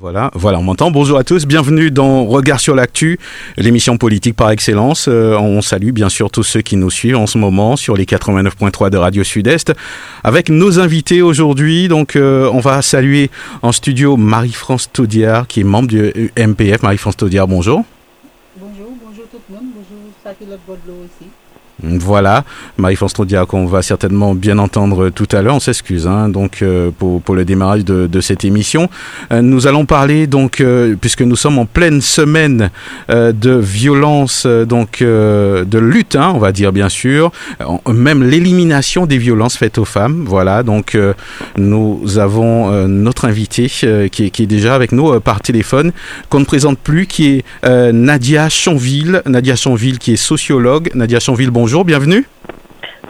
Voilà, voilà, on m'entend. Bonjour à tous, bienvenue dans Regard sur l'actu, l'émission politique par excellence. Euh, on salue bien sûr tous ceux qui nous suivent en ce moment sur les 89.3 de Radio Sud-Est. Avec nos invités aujourd'hui, donc euh, on va saluer en studio Marie-France Taudiard, qui est membre du MPF. Marie-France Taudiard, bonjour. Bonjour, bonjour tout le monde, bonjour Sakilotte Bodlo aussi. Voilà, Marie-France qu'on va certainement bien entendre tout à l'heure. On s'excuse hein, donc euh, pour, le démarrage de, cette émission. Euh, nous allons parler donc euh, puisque nous sommes en pleine semaine de violence donc de lutte, hein, on va dire bien sûr, même l'élimination des violences faites aux femmes. Voilà, donc nous avons notre invité qui est, qui, est, déjà avec nous par téléphone qu'on ne présente plus, qui est Nadia Chanville. Nadia Chanville qui est sociologue. Nadia Chanville, bonjour bonjour, bienvenue.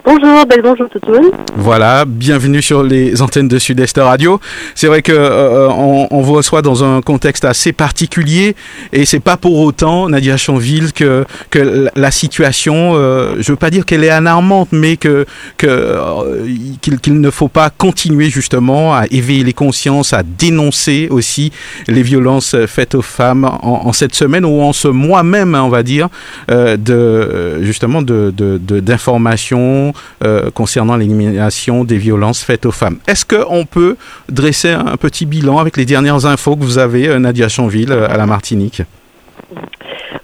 Bonjour, belle bonjour tout le monde. Voilà, bienvenue sur les antennes de Sud-Est Radio. C'est vrai que euh, on, on, vous reçoit dans un contexte assez particulier et c'est pas pour autant, Nadia Chanville, que, que la situation, euh, je veux pas dire qu'elle est alarmante, mais que euh, qu'il ne faut pas continuer justement à éveiller les consciences, à dénoncer aussi les violences faites aux femmes en, cette semaine ou en ce mois même, hein, on va dire, euh, de justement de euh, concernant l'élimination des violences faites aux femmes. Est-ce qu'on peut dresser un petit bilan avec les dernières infos que vous avez, euh, Nadia Chanville, euh, à la Martinique?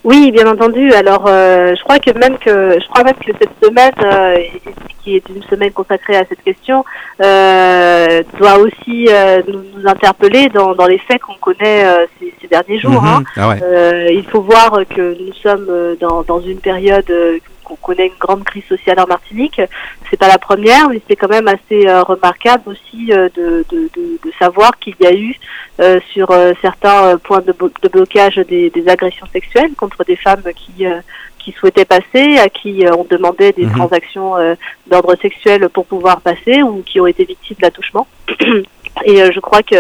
Oui, bien entendu. Alors, je crois que même que je crois même que cette semaine, qui est une semaine consacrée à cette question, doit aussi nous, interpeller dans, dans, les faits qu'on connaît ces, ces, derniers jours. Mhm. hein. Ah ouais. il faut voir que nous sommes dans, dans une période qu'on connaît une grande crise sociale en Martinique. C'est pas la première, mais c'est quand même assez euh, remarquable aussi euh, de, de, de, de, savoir qu'il y a eu euh, sur certains points de, de blocage des, des, agressions sexuelles contre des femmes qui qui souhaitaient passer, à qui on demandait des Mhm. transactions d'ordre sexuel pour pouvoir passer ou qui ont été victimes d'attouchement. Et euh, je crois que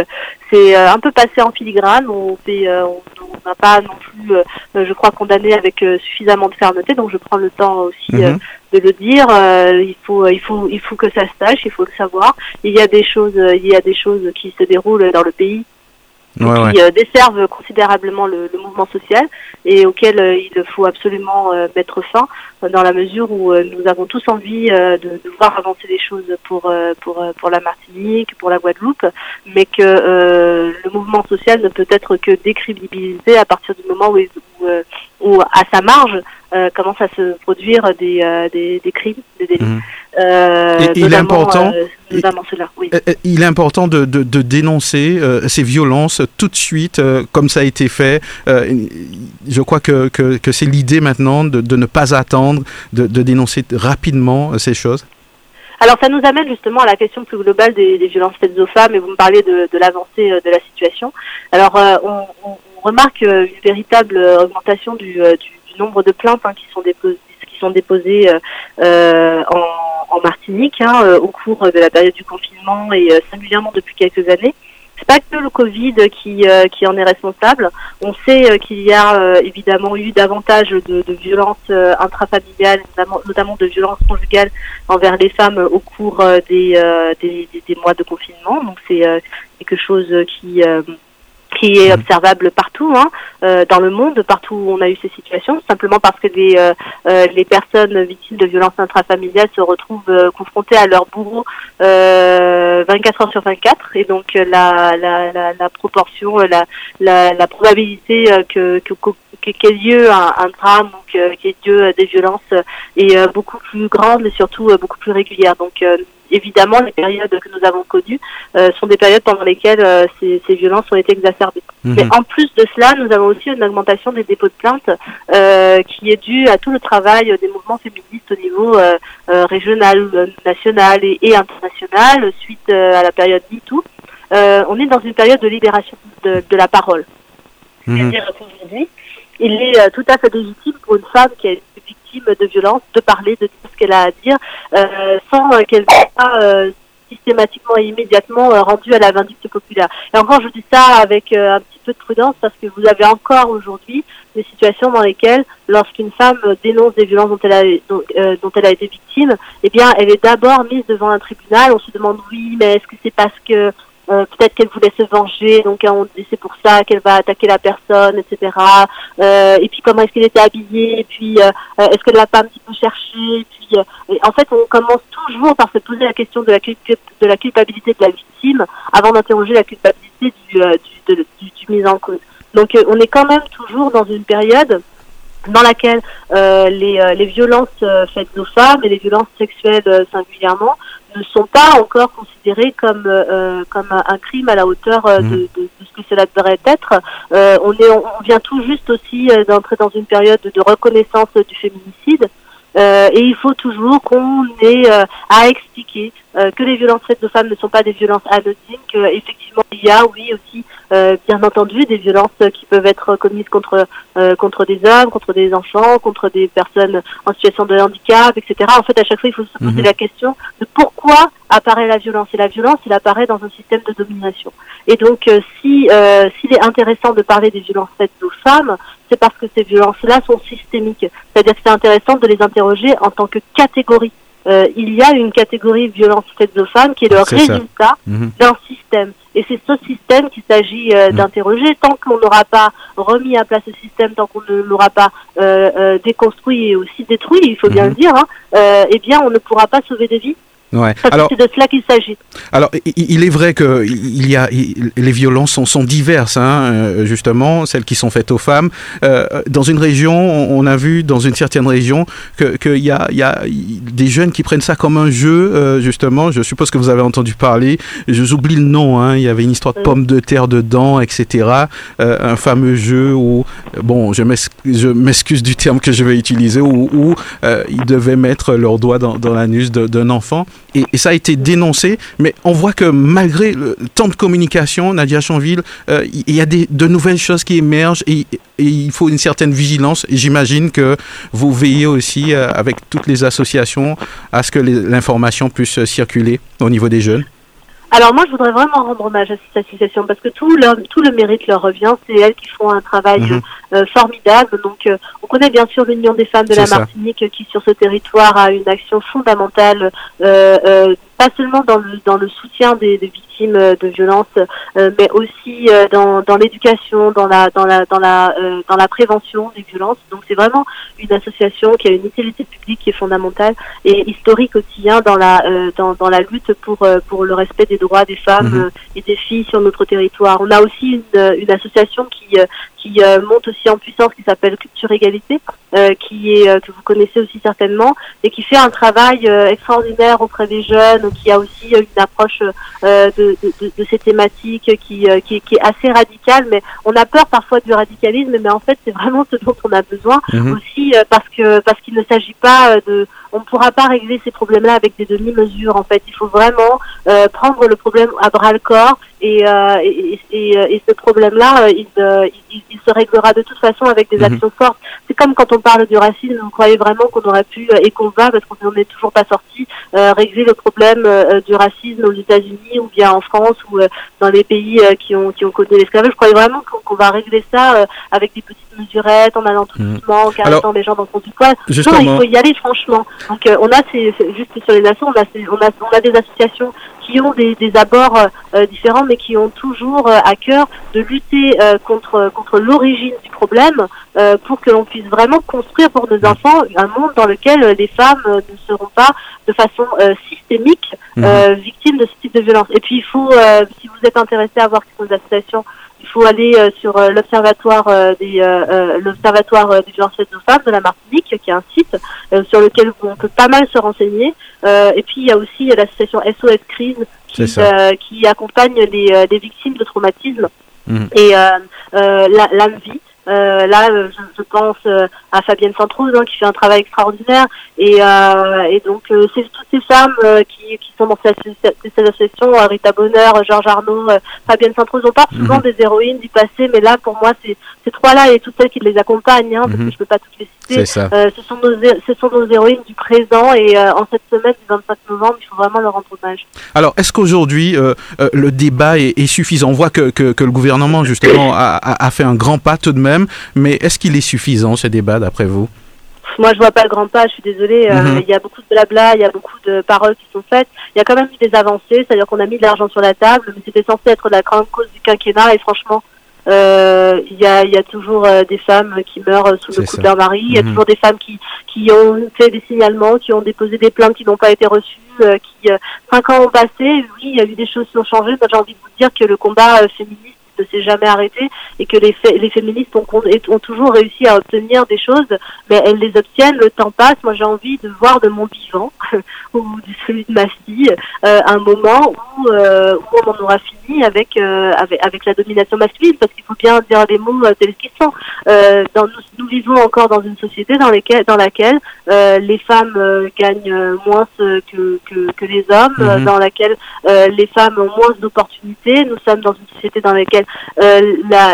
c'est euh, un peu passé en filigrane. On euh, on n'a pas non plus, je crois, condamné avec suffisamment de fermeté. Donc je prends le temps aussi Mhm. de le dire. il faut, il faut, il faut que ça se sache. Il faut le savoir. Il y a des choses, il y a des choses qui se déroulent dans le pays Ouais, ouais. qui euh, desservent considérablement le, le, mouvement social et auquel euh, il faut absolument euh, mettre fin euh, dans la mesure où euh, nous avons tous envie euh, de, de, voir avancer les choses pour pour pour la Martinique, pour la Guadeloupe, mais que le mouvement social ne peut être que décrédibilisé à partir du moment où, où, où à sa marge commence à se produire des, des, des, crimes, des délits. Mhm. Et il est important, cela, oui. il est important de, de, de dénoncer euh, ces violences tout de suite, euh, comme ça a été fait. Euh, je crois que, que, que c'est l'idée maintenant de, de, ne pas attendre, de, dénoncer rapidement ces choses. Alors ça nous amène justement à la question plus globale des, des violences faites aux femmes et vous me parlez de, de l'avancée de la situation. Alors euh, on, on, remarque une véritable augmentation du nombre de plaintes hein, qui sont déposées qui sont déposées en, en, Martinique hein, euh, au cours de la période du confinement et euh, singulièrement depuis quelques années. C'est pas que le Covid qui, euh, qui en est responsable. On sait qu'il y a évidemment eu davantage de, violences intrafamiliales, notamment, de violences conjugales envers les femmes au cours des, des, des, mois de confinement. Donc c'est quelque chose qui qui est observable partout hein, euh, dans le monde, partout où on a eu ces situations, simplement parce que les, euh, euh, les personnes victimes de violences intrafamiliales se retrouvent confrontées à leur bourreau 24 heures sur 24, et donc la, la, la, la proportion, la, la, la probabilité que, que, qu'ait lieu un, un, drame, donc qu'il y ait lieu des violences est beaucoup plus grande et surtout beaucoup plus régulière. Donc évidemment, les périodes que nous avons connues euh, sont des périodes pendant lesquelles euh, ces, ces, violences ont été exacerbées. Mmh. Mais en plus de cela, nous avons aussi une augmentation des dépôts de plaintes euh, qui est due à tout le travail des mouvements féministes au niveau régional, national et, et, international suite à la période MeToo. on est dans une période de libération de, de la parole. Mmh. C'est-à-dire qu'aujourd'hui, il est tout à fait légitime pour une femme qui a été de violence de parler, de dire ce qu'elle a à dire, euh, sans qu'elle soit euh, systématiquement et immédiatement rendues à la vindicte populaire. Et encore, je dis ça avec un petit peu de prudence parce que vous avez encore aujourd'hui des situations dans lesquelles, lorsqu'une femme dénonce des violences dont elle a, dont elle a été victime, eh bien, elle est d'abord mise devant un tribunal. On se demande oui, mais est-ce que c'est parce que euh, peut-être qu'elle voulait se venger, donc hein, c'est pour ça qu'elle va attaquer la personne, etc. Euh, et puis comment est-ce qu'elle était habillée, et puis euh, euh, est-ce qu'elle l'a pas un petit peu cherché, et puis en fait on commence toujours par se poser la question de la, de la culpabilité de la victime avant d'interroger la culpabilité du, du, du, du mise en cause. Donc on est quand même toujours dans une période dans laquelle euh, les, les, violences faites aux femmes et les violences sexuelles singulièrement ne sont pas encore considérés comme euh, comme un crime à la hauteur euh, de, mhm. de, de, ce que cela devrait être. Euh, on est on vient tout juste aussi euh, d'entrer dans une période de reconnaissance du féminicide. Euh, et il faut toujours qu'on ait à expliquer que les violences faites aux femmes ne sont pas des violences anodines, qu'effectivement il y a, oui, aussi euh, bien entendu des violences qui peuvent être commises contre euh, contre des hommes, contre des enfants, contre des personnes en situation de handicap, etc. En fait, à chaque fois, il faut se poser mhm. la question de pourquoi apparaît la violence. Et la violence, elle apparaît dans un système de domination. Et donc, euh, si s'il est intéressant de parler des violences faites aux femmes, c'est parce que ces violences-là sont systémiques. C'est-à-dire que c'est intéressant de les interroger en tant que catégorie. Euh, il y a une catégorie violence faite aux femmes qui est le résultat mhm. d'un système. Et c'est ce système qu'il s'agit euh, mm. d'interroger. Tant qu'on n'aura pas remis à place ce système, tant qu'on ne l'aura pas euh, déconstruit et aussi détruit, il faut bien mm-hmm. le dire, hein, eh bien, on ne pourra pas sauver des vies. Ouais. Alors, c'est de cela qu'il s'agit. Alors, il est vrai que il y a les violences sont, sont diverses, hein, euh, justement, celles qui sont faites aux femmes. Euh, dans une région, on a vu dans une certaine région que qu'il y a, y a des jeunes qui prennent ça comme un jeu, euh, justement. Je suppose que vous avez entendu parler. Je j'oublie le nom. Hein, il y avait une histoire de pommes de terre dedans, etc. Euh, un fameux jeu où, bon, je m'excuse du terme que je vais utiliser, où, où ils devaient mettre leurs doigts dans, dans l'anus d'un enfant et, ça a été dénoncé, mais on voit que malgré le temps de communication, Nadia Chanville, euh, il y a des, de nouvelles choses qui émergent et, il faut une certaine vigilance. J'imagine que vous veillez aussi euh, avec toutes les associations à ce que l'information puisse circuler au niveau des jeunes. Alors moi, je voudrais vraiment rendre hommage à cette association parce que tout le, tout le mérite leur revient. C'est elles qui font un travail mhm. euh, formidable. Donc, euh, on connaît bien sûr l'Union des femmes de la Martinique qui, sur ce territoire, a une action fondamentale, euh, pas seulement dans le, dans le soutien des, des victimes de violences, mais aussi dans, dans l'éducation, dans la, dans la, dans la, dans la prévention des violences. Donc, c'est vraiment une association qui a une utilité publique qui est fondamentale et historique aussi hein, dans la, dans, dans la lutte pour, pour le respect des droits des femmes mhm. euh, et des filles sur notre territoire. On a aussi une, euh, une association qui, euh, qui monte aussi en puissance qui s'appelle Culture Égalité, qui est que vous connaissez aussi certainement et qui fait un travail extraordinaire auprès des jeunes, qui a aussi une approche de, de, de, ces thématiques qui, qui, qui, est assez radicale, mais on a peur parfois du radicalisme, mais en fait c'est vraiment ce dont on a besoin mhm. aussi parce que parce qu'il ne s'agit pas de on ne pourra pas régler ces problèmes-là avec des demi-mesures. En fait, il faut vraiment euh, prendre le problème à bras le corps et, euh, et, et, et, ce problème-là, euh, il, il, il, se réglera de toute façon avec des mhm. actions fortes. C'est comme quand on parle du racisme, vous croyez vraiment qu'on aurait pu et qu'on va, parce qu'on n'en est toujours pas sorti, régler le problème du racisme aux États-Unis ou bien en France ou dans les pays qui ont qui ont connu l'esclavage. Je croyais vraiment qu'on va régler ça avec des petites mesurettes, en allant tout mhm. doucement, en caressant les gens dans son poil. Non, il faut y aller franchement. Donc on a ces, juste sur les nations, on a, on a, on a des associations qui ont des, des abords euh, différents, mais qui ont toujours euh, à cœur de lutter euh, contre contre l'origine du problème, pour que l'on puisse vraiment construire pour nos enfants un monde dans lequel les femmes ne seront pas de façon systémique mhm. victimes de ce type de violence. Et puis il faut, si vous êtes intéressé à voir ces associations il faut aller euh, sur euh, l'observatoire euh, des l'observatoire des violences faites aux femmes de la Martinique, qui est un site sur lequel on peut pas mal se renseigner. et puis il y a aussi l'association SOS Crise qui, qui accompagne les, les, victimes de traumatisme. Mmh. Et l'AMVI, Euh, là, euh, je, je pense euh, à Fabienne Santrose hein, qui fait un travail extraordinaire. Et, euh, et donc, c'est toutes ces femmes qui, qui sont dans cette, association, Rita Bonheur, Georges Arnaud, Fabienne Santrose, on parle souvent Mhm. des héroïnes du passé, mais là, pour moi, c'est ces trois-là et toutes celles qui les accompagnent, hein, parce Mhm. que je peux pas toutes les citer. ce, sont nos, ce sont nos héroïnes du présent et en cette semaine du 25 novembre, il faut vraiment leur rendre hommage. Alors, est-ce qu'aujourd'hui, le débat est, est suffisant? On voit que, que, que le gouvernement, justement, a, a, a fait un grand pas tout de même, mais est-ce qu'il est suffisant, ce débat, d'après vous? Moi, je vois pas le grand pas, je suis désolée. euh, Mhm. Il y a beaucoup de blabla, il y a beaucoup de paroles qui sont faites. Il y a quand même eu des avancées, c'est-à-dire qu'on a mis de l'argent sur la table, mais c'était censé être la grande cause du quinquennat. Et franchement, euh, il y, a, il y a toujours euh, des femmes qui meurent sous le coup ça. de leur mari. Il y a Mhm. toujours des femmes qui, qui ont fait des signalements, qui ont déposé des plaintes qui n'ont pas été reçues. euh, qui cinq ans ont passé. Oui, il y a eu des choses qui ont changé. J'ai envie de vous dire que le combat féministe ne s'est jamais arrêté et que les, fé- les féministes ont, ont toujours réussi à obtenir des choses mais elles les obtiennent, le temps passe. Moi, j'ai envie de voir de mon vivant, ou de celui de ma fille, euh, un moment où, euh, où on en aura fini avec, euh, avec, avec la domination masculine, parce qu'il faut bien dire les mots tels qu'ils sont. Dans, nous, nous vivons encore dans une société dans, lesquelles, dans laquelle les femmes gagnent moins que, que, que les hommes, Mhm. dans laquelle les femmes ont moins d'opportunités. Nous sommes dans une société dans laquelle la-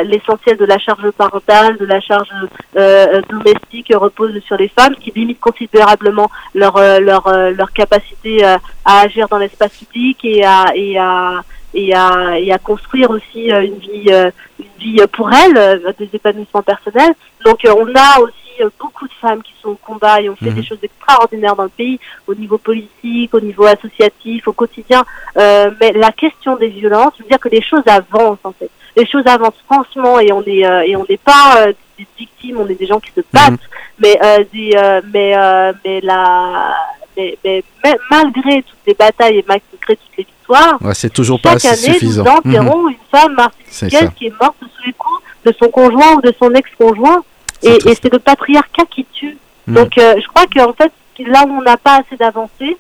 l'essentiel de la charge parentale, de la charge euh, domestique repose sur les femmes, qui limite considérablement leur euh, leur euh, leur capacité euh, à agir dans l'espace public et à et à et à, et à construire aussi euh, une vie euh, une vie euh, pour elles, euh, des épanouissements personnels. Donc euh, on a aussi euh, beaucoup de femmes qui sont au combat et ont fait Mhm. des choses extraordinaires dans le pays, au niveau politique, au niveau associatif, au quotidien. Euh, mais la question des violences, je veux dire que les choses avancent en fait. Les choses avancent franchement et on est euh, et on n'est pas euh, des victimes, on est des gens qui se battent, mais euh, des euh, mais euh, mais la mais, mais, mais malgré toutes les batailles et malgré toutes les victoires, ouais, C'est toujours pas chaque assez année suffisant. nous enterrons une femme martiniquaise qui est morte sous les coups de son conjoint ou de son ex-conjoint. Et, et c'est le patriarcat qui tue. Mhm. Donc euh, je crois qu'en fait, là où on n'a pas assez d'avancées,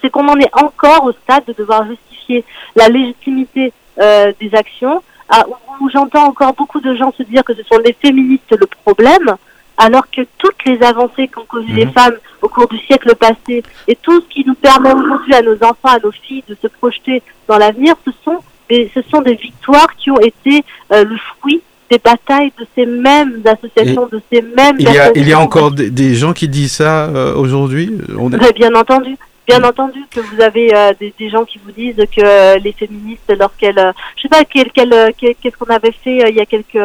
c'est qu'on en est encore au stade de devoir justifier la légitimité euh, des actions, à- où, j'entends encore beaucoup de gens se dire que ce sont les féministes le problème, alors que toutes les avancées qu'ont connues les Mhm. femmes au cours du siècle passé et tout ce qui nous permet aujourd'hui à nos enfants, à nos filles de se projeter dans l'avenir, ce sont des, ce sont des victoires qui ont été euh, le fruit des batailles de ces mêmes associations, de ces mêmes Il y a, il y a encore des, des gens qui disent ça euh, aujourd'hui? On est- Ouais, bien entendu. Bien entendu que vous avez euh, des, des gens qui vous disent que euh, les féministes, lorsqu'elles, euh, je sais pas quel, euh, quel- qu'est-ce qu'on avait fait euh, il y a quelques,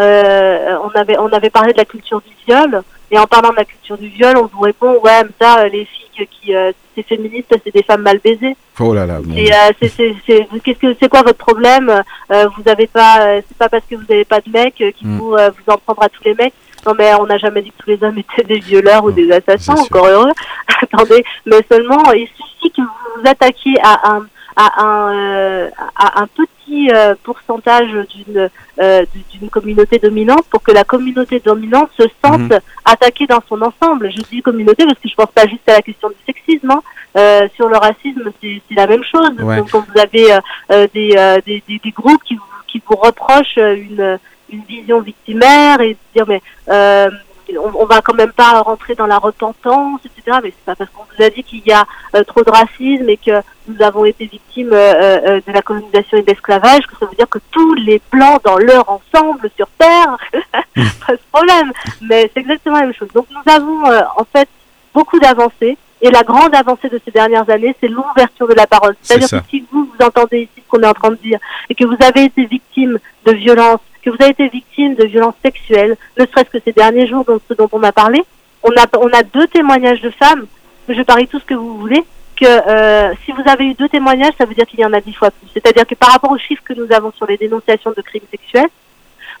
euh, on avait on avait parlé de la culture du viol et en parlant de la culture du viol, on vous répond ouais mais ça les filles qui euh, c'est féministes, c'est des femmes mal baisées. Oh là là. mon Et euh, c'est c'est c'est qu'est-ce que c'est quoi votre problème Euh, Vous avez pas euh, c'est pas parce que vous avez pas de mec euh, qu'il Mm. faut euh, vous en prendre à tous les mecs. Non mais on n'a jamais dit que tous les hommes étaient des violeurs ou des assassins, encore heureux. Attendez, mais seulement il suffit que vous vous attaquiez à un à un euh, à un petit euh, pourcentage d'une euh, d'une communauté dominante pour que la communauté dominante se sente Mhm. attaquée dans son ensemble. Je dis communauté parce que je pense pas juste à la question du sexisme. hein. Euh, sur le racisme, c'est la même chose. Ouais. Donc, quand vous avez euh, euh, des, euh, des, des, des groupes qui vous, qui vous reprochent une, une vision victimaire et dire mais euh, on, on va quand même pas rentrer dans la repentance, etc. Mais c'est pas parce qu'on vous a dit qu'il y a euh, trop de racisme et que nous avons été victimes euh, euh, de la colonisation et de l'esclavage que ça veut dire que tous les blancs dans leur ensemble sur Terre, pas de problème. Mais c'est exactement la même chose. Donc nous avons euh, en fait beaucoup d'avancées. Et la grande avancée de ces dernières années, c'est l'ouverture de la parole. C'est C'est-à-dire que si vous, vous entendez ici ce qu'on est en train de dire, et que vous avez été victime de violences, que vous avez été victime de violences sexuelles, ne serait-ce que ces derniers jours, dont, ce dont on a parlé, on a, on a deux témoignages de femmes, je parie tout ce que vous voulez, que euh, si vous avez eu deux témoignages, ça veut dire qu'il y en a dix fois plus. C'est-à-dire que par rapport aux chiffres que nous avons sur les dénonciations de crimes sexuels,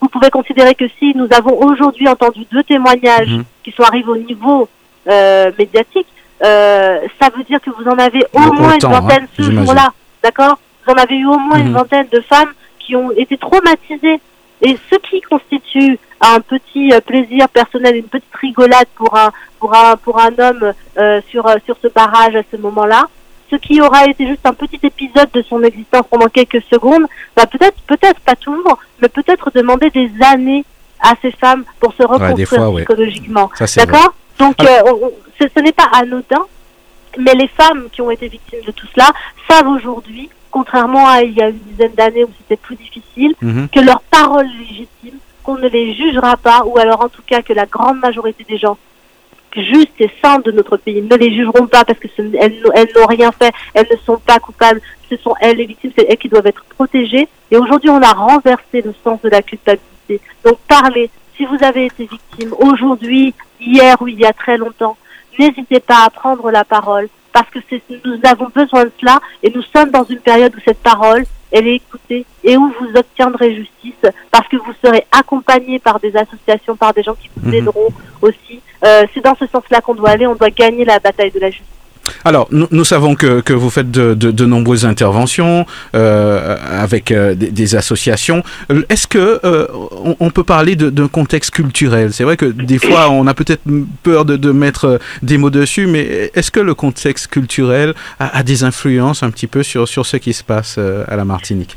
vous pouvez considérer que si nous avons aujourd'hui entendu deux témoignages Mhm. qui sont arrivés au niveau euh, médiatique, euh, ça veut dire que vous en avez au moins une hein, vingtaine ce j'imagine. jour-là, d'accord? Vous en avez eu au moins Mhm. une vingtaine de femmes qui ont été traumatisées. Et ce qui constitue un petit euh, plaisir personnel, une petite rigolade pour un pour un pour un homme euh, sur euh, sur ce barrage à ce moment-là, ce qui aura été juste un petit épisode de son existence pendant quelques secondes, va peut-être peut-être pas toujours, mais peut-être demander des années à ces femmes pour se reconstruire ouais. psychologiquement. Ça, c'est D'accord Donc, euh, on- ce, ce n'est pas anodin, mais les femmes qui ont été victimes de tout cela savent aujourd'hui, contrairement à il y a une dizaine d'années où c'était plus difficile, Mhm. que leurs paroles légitimes, qu'on ne les jugera pas, ou alors en tout cas que la grande majorité des gens justes et sains de notre pays ne les jugeront pas parce que ce- elles, n'ont- elles n'ont rien fait, elles ne sont pas coupables, ce sont elles les victimes, c'est elles qui doivent être protégées. Et aujourd'hui, on a renversé le sens de la culpabilité. Donc parlez, si vous avez été victime aujourd'hui, hier ou il y a très longtemps, n'hésitez pas à prendre la parole parce que nous avons besoin de cela et nous sommes dans une période où cette parole, elle est écoutée et où vous obtiendrez justice parce que vous serez accompagné par des associations, par des gens qui vous Mhm. aideront aussi. Euh, c'est dans ce sens-là qu'on doit aller, on doit gagner la bataille de la justice. Alors, nous, nous savons que, que vous faites de, de, de nombreuses interventions euh, avec euh, des, associations. Euh, Est-ce que euh, on, on peut parler d'un contexte culturel? C'est vrai que des fois, on a peut-être peur de, de mettre euh, des mots dessus, mais est-ce que le contexte culturel a, a des influences un petit peu sur, sur ce qui se passe euh, à la Martinique?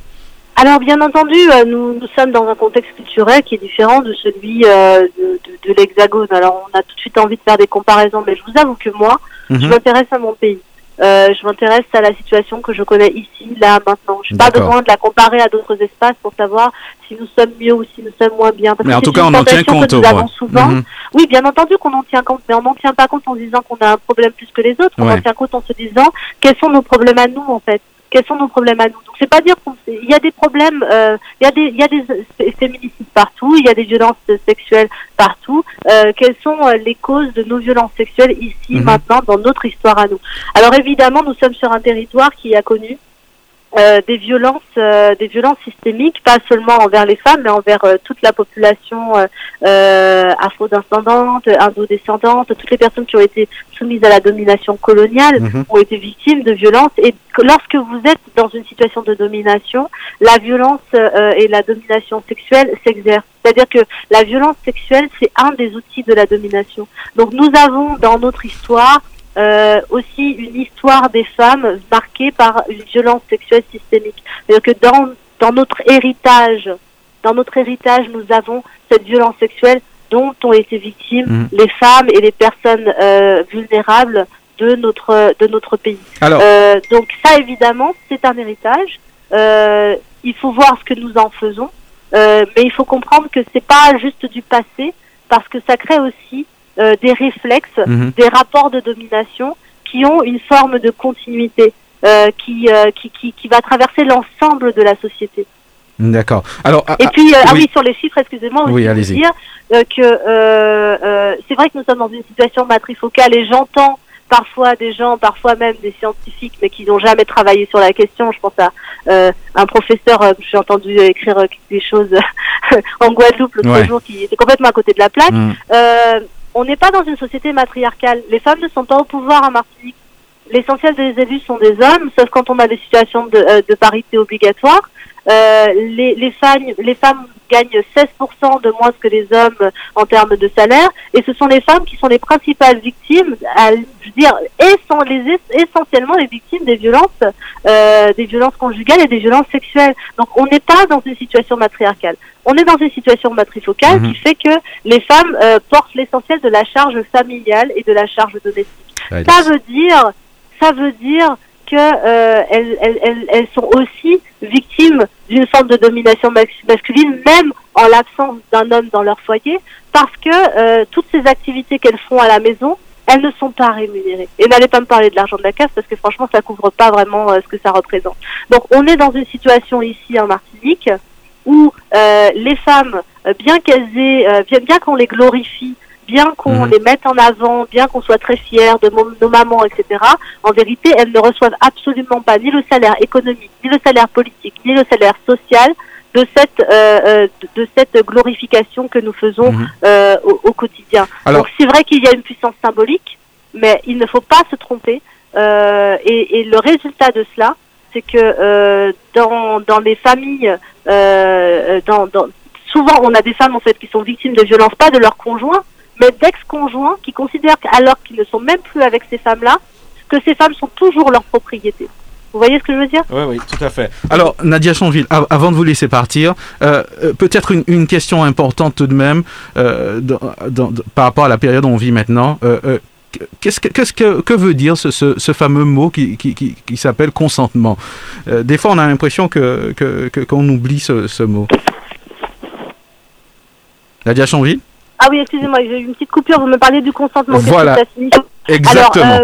Alors bien entendu, euh, nous, nous sommes dans un contexte culturel qui est différent de celui euh, de, de- de l'Hexagone. Alors on a tout de suite envie de faire des comparaisons, mais je vous avoue que moi, je Mhm. m'intéresse à mon pays. Euh, je m'intéresse à la situation que je connais ici, là, maintenant. Je n'ai pas besoin de la comparer à d'autres espaces pour savoir si nous sommes mieux ou si nous sommes moins bien. Parce Mais que en tout c'est cas, une on en tient compte que nous avons souvent. Mhm. Oui, bien entendu qu'on en tient compte, mais on n'en tient pas compte en se disant qu'on a un problème plus que les autres. On en tient compte en se disant quels sont nos problèmes à nous, en fait? Quels sont nos problèmes à nous Donc, c'est pas dire qu'il y a des problèmes, euh, il y a des, il y a des fé- féminicides partout, il y a des violences sexuelles partout. Euh, quelles sont euh, les causes de nos violences sexuelles ici, Mhm. maintenant, dans notre histoire à nous? Alors, évidemment, nous sommes sur un territoire qui a connu euh, des violences, euh, des violences systémiques, pas seulement envers les femmes, mais envers euh, toute la population euh, euh, afro-descendante, indo-descendante, toutes les personnes qui ont été soumises à la domination coloniale Mhm. ont été victimes de violences. Et que lorsque vous êtes dans une situation de domination, la violence euh, et la domination sexuelle s'exercent. C'est-à-dire que la violence sexuelle, c'est un des outils de la domination. Donc nous avons dans notre histoire euh, aussi une histoire des femmes marquée par une violence sexuelle systémique. C'est-à-dire que dans, dans notre héritage, dans notre héritage, nous avons cette violence sexuelle dont ont été victimes Mhm. les femmes et les personnes euh, vulnérables de notre de notre pays. Alors, Euh, donc ça, évidemment, c'est un héritage. Euh, il faut voir ce que nous en faisons, mais il faut comprendre que c'est pas juste du passé, parce que ça crée aussi euh, des réflexes, mhm. des rapports de domination qui ont une forme de continuité, euh, qui, euh, qui, qui, qui va traverser l'ensemble de la société. d'accord. Alors, ah, Et puis, euh, ah oui. oui, sur les chiffres, excusez-moi, Oui, vous allez-y. dire que c'est vrai que nous sommes dans une situation matrifocale et j'entends parfois des gens, parfois même des scientifiques, mais qui n'ont jamais travaillé sur la question. Je pense à euh, un professeur euh, que j'ai entendu écrire euh, des choses en Guadeloupe l'autre Ouais. jour qui était complètement à côté de la plaque. Mhm. On n'est pas dans une société matriarcale. Les femmes ne sont pas au pouvoir en Martinique. L'essentiel des élus sont des hommes, sauf quand on a des situations de, euh, de parité obligatoire. Euh, les, les, femmes, les femmes gagnent 16% de moins que les hommes en termes de salaire, et ce sont les femmes qui sont les principales victimes, à, je veux dire, et sont les, essentiellement les victimes des violences, euh, des violences conjugales et des violences sexuelles. Donc on n'est pas dans une situation matriarcale. On est dans une situation matrifocale Mhm. qui fait que les femmes euh, portent l'essentiel de la charge familiale et de la charge domestique. Ça veut dire, ça veut dire que euh, sont aussi victimes d'une forme de domination mas- masculine, même en l'absence d'un homme dans leur foyer, parce que euh, toutes ces activités qu'elles font à la maison, elles ne sont pas rémunérées. Et n'allez pas me parler de l'argent de la casse, parce que franchement, ça couvre pas vraiment euh, ce que ça représente. Donc, on est dans une situation ici en Martinique où les femmes, bien qu'elles aient, euh, bien, bien qu'on les glorifie, bien qu'on Mhm. les mette en avant, bien qu'on soit très fiers de nos mamans, etc., en vérité, elles ne reçoivent absolument pas ni le salaire économique, ni le salaire politique, ni le salaire social de cette, euh, euh, de- cette glorification que nous faisons Mhm. euh, au, au quotidien. Alors- Donc c'est vrai qu'il y a une puissance symbolique, mais il ne faut pas se tromper. Euh, et, et le résultat de cela, c'est que euh, dans, dans les familles, euh, dans, dans, souvent on a des femmes en fait qui sont victimes de violences, pas de leur conjoint, mais d'ex-conjoints qui considèrent qu'alors qu'ils ne sont même plus avec ces femmes-là, que ces femmes sont toujours leur propriété. Vous voyez ce que je veux dire? Oui, oui, tout à fait. Alors, Nadia Chanville, avant de vous laisser partir, euh, euh, peut-être une, question importante tout de même euh, par rapport à la période où on vit maintenant. Qu'est-ce que, qu'est-ce que, que, veut dire ce, ce, fameux mot qui, qui, qui, s'appelle consentement? Des fois, on a l'impression que, que, qu'on oublie ce, ce mot. Nadia Chanville? Ah oui, excusez-moi, j'ai eu une petite coupure. Vous me parlez du consentement. Voilà. Exactement.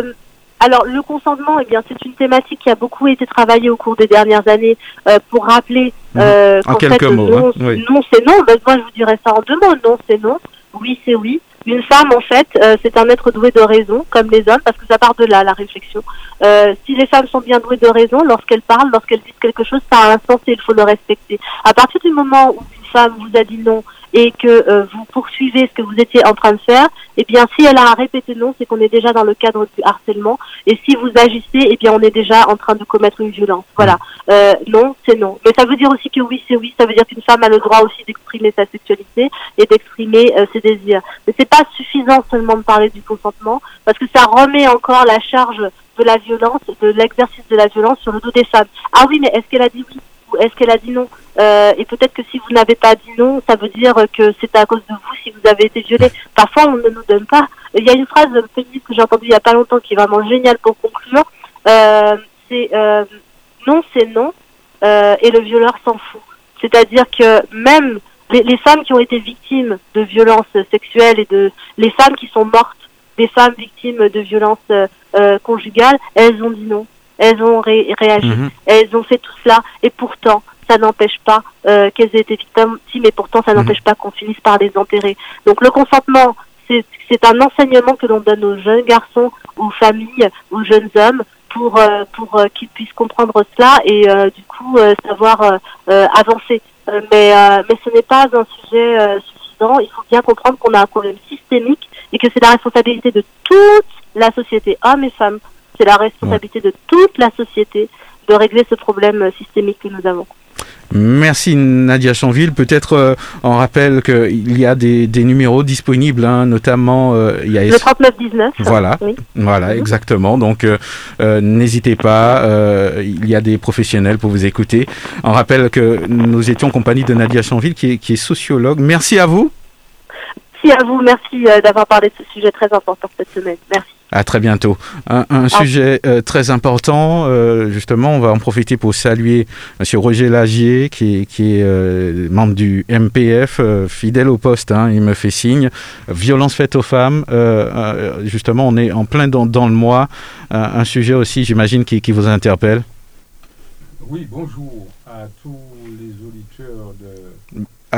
Alors le consentement, eh bien, c'est une thématique qui a beaucoup été travaillée au cours des dernières années euh, pour rappeler mhm. euh, en quelques mots. Non, hein, non c'est non. Ben, moi, je vous dirais ça en deux mots. Non, c'est non. Oui, c'est oui. Une femme, en fait, euh, c'est un être doué de raison, comme les hommes, parce que ça part de là, la réflexion. Euh, si les femmes sont bien douées de raison, lorsqu'elles parlent, lorsqu'elles disent quelque chose, ça a un sens et il faut le respecter. À partir du moment où une femme vous a dit non et que euh, vous poursuivez ce que vous étiez en train de faire, eh bien, si elle a répété non, c'est qu'on est déjà dans le cadre du harcèlement. Et si vous agissez, eh bien, on est déjà en train de commettre une violence. Voilà. Euh, non, c'est non. Mais ça veut dire aussi que oui, c'est oui. Ça veut dire qu'une femme a le droit aussi d'exprimer sa sexualité et d'exprimer euh, ses désirs. Mais c'est pas suffisant seulement de parler du consentement, parce que ça remet encore la charge de la violence, de l'exercice de la violence sur le dos des femmes. Ah oui, mais est-ce qu'elle a dit oui? Est-ce qu'elle a dit non euh, Et peut-être que si vous n'avez pas dit non, ça veut dire que c'est à cause de vous si vous avez été violé. Parfois, on ne nous donne pas. Il y a une phrase féministe que j'ai entendue il n'y a pas longtemps qui est vraiment géniale pour conclure. Euh, c'est euh, non, c'est non, et le violeur s'en fout. C'est-à-dire que même les, les, femmes qui ont été victimes de violences sexuelles et de les femmes qui sont mortes, des femmes victimes de violences conjugales, elles ont dit non elles ont réagi, mhm. elles ont fait tout cela, et pourtant, ça n'empêche pas euh, qu'elles aient été victimes, mais pourtant, ça mhm. n'empêche pas qu'on finisse par les enterrer. Donc le consentement, c'est un enseignement que l'on donne aux jeunes garçons, aux familles, aux jeunes hommes, pour, euh, pour euh, qu'ils puissent comprendre cela et du coup savoir avancer. mais, mais ce n'est pas un sujet suffisant. Il faut bien comprendre qu'on a un problème systémique et que c'est la responsabilité de toute la société, hommes et femmes, c'est la responsabilité de toute la société de régler ce problème systémique que nous avons. Merci Nadia Chanville. Peut-être euh, on rappelle qu'il y a des, numéros disponibles, hein, notamment euh, il y a le 3919. Voilà, voilà, mhm. exactement. Donc euh, n'hésitez pas, il y a des professionnels pour vous écouter. On rappelle que nous étions en compagnie de Nadia Chanville, qui est, qui est sociologue. Merci à vous. Merci à vous, merci d'avoir parlé de ce sujet très important cette semaine. Merci. À très bientôt. Un, un sujet euh, très important, euh, justement, on va en profiter pour saluer Monsieur Roger Lagier, qui, qui est euh, membre du MPF, fidèle au poste, hein, il me fait signe. Violence faite aux femmes, justement, on est en plein dans, dans le mois. un sujet aussi, j'imagine, qui, qui vous interpelle. Oui, bonjour à tous les auditeurs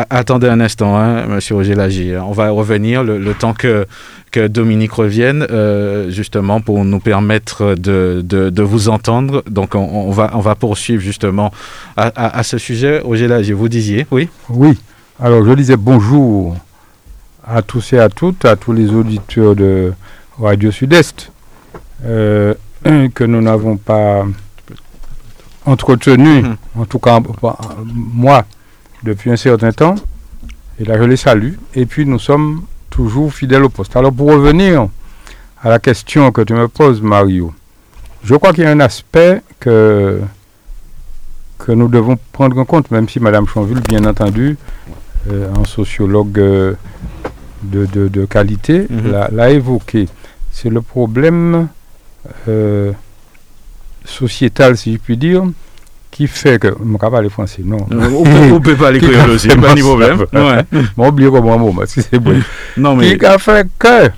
Attendez un instant, hein, Monsieur Roger Lagier. On va revenir le, temps que, que Dominique revienne, euh, justement pour nous permettre de, de, vous entendre. Donc, on, va, on va poursuivre justement à, ce sujet. Roger Lagier, vous disiez, oui? Oui. Alors, je disais bonjour à tous et à toutes, à tous les auditeurs de Radio Sud-Est, euh, que nous n'avons pas entretenu, mhm. en tout cas moi, depuis un certain temps. Et là, je les salue. Et puis, nous sommes toujours fidèles au poste. Alors, pour revenir à la question que tu me poses, Mario, je crois qu'il y a un aspect que, que nous devons prendre en compte, même si Mme Chanville, bien entendu, euh, un sociologue euh, de, de, qualité, mhm. l'a évoqué. C'est le problème euh, sociétal, si je puis dire, qui fait que. Je ne pas parler français, non. On ne peut pas parler créole aussi, pas de problème. Mais oubliez comment mot, parce que c'est bon. non, mais... Qui a fait que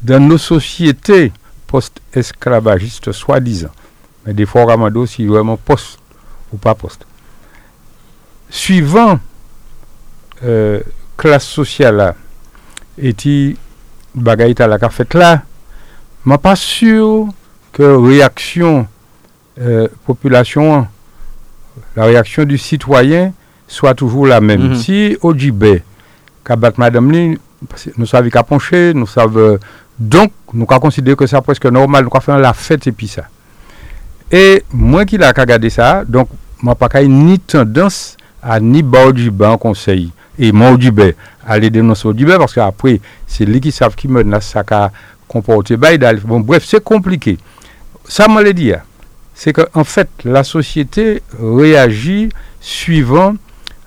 dans nos sociétés post-esclavagistes, soi-disant, mais des fois, Ramado, si vraiment post ou pas post, suivant euh, classe sociale là, et qui bagaille à la fait là, je ne suis pas sûr que réaction euh, population la réaction du citoyen soit toujours la même. Mhm. Si au Djibé, madame nous savons qu'à pencher, nous savons. Donc, nous avons considéré que c'est presque normal, nous avons fait la fête et puis ça. Et moi qui l'ai regardé ça, donc, moi pas ni tendance à ni bas en conseil. Et moi au Djibé, aller dénoncer au Djibé, parce qu'après, c'est lui qui savent qui menace ça, qui comporté. Bon, bref, c'est compliqué. Ça, moi, le dit. C'est qu'en en fait, la société réagit suivant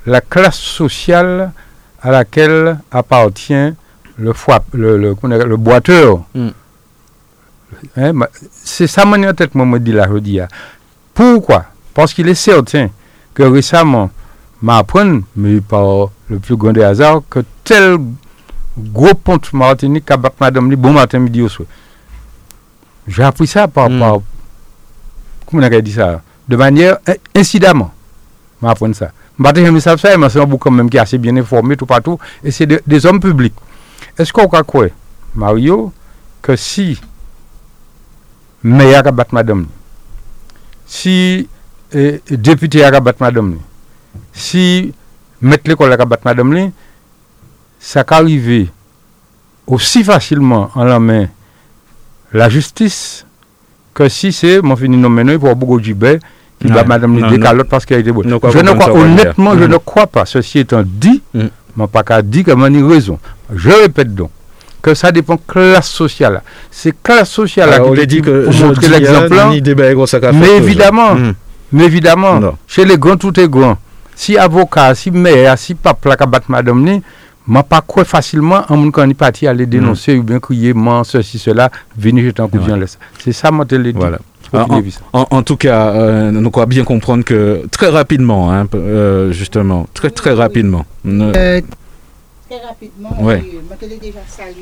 la classe sociale à laquelle appartient le, foie, le, le, le boiteur. Mm. Hein, c'est ça mon tête, moi, me dit là, je dis. hein. Pourquoi? Parce qu'il est certain que récemment, m'apprendre, mais par le plus grand des hasards, que tel gros pont Martinique a battu madame bon matin, midi au soir. J'ai appris ça par, Mm. par comment on a dit ça De manière incidemment. M'apprendre ça. Matin, je me savais ça, mais c'est un même qui assez bien informé tout partout, et c'est de- des hommes publics. Est-ce qu'on croit quoi, Mario, que si maire a battu madame, si eh, député a battu madame, si maître l'école a battu madame, ça qu'arriver aussi facilement en la main la justice que si c'est mon fini nommé pour beaucoup de qui bat madame Non, li non. décalote parce qu'elle était bonne. Je ne crois dire. honnêtement, je Mhm. ne crois pas. Ceci étant dit, Mhm. mais pas qu'à dit que m'en a raison. Je répète donc que ça dépend classe sociale. C'est classe sociale Alors, qui on l'a dit que je montrer l'exemple. hein, ça qu'a Mais évidemment. Mm. Mais évidemment, Non. chez les grands, tout est grand. Si avocat, si maire, si pape battre madame ni, m'a pas quoi facilement en mon quand parti aller dénoncer ou bien crier man ceci cela venir jeter un coup de Mm. Ouais. C'est ça moi te l'ai dit. Voilà. En, en tout cas, euh, nous croyons bien comprendre que très rapidement, hein, euh, justement, très très rapidement. Euh, très rapidement, Ouais. euh, moi, je l'ai déjà salué.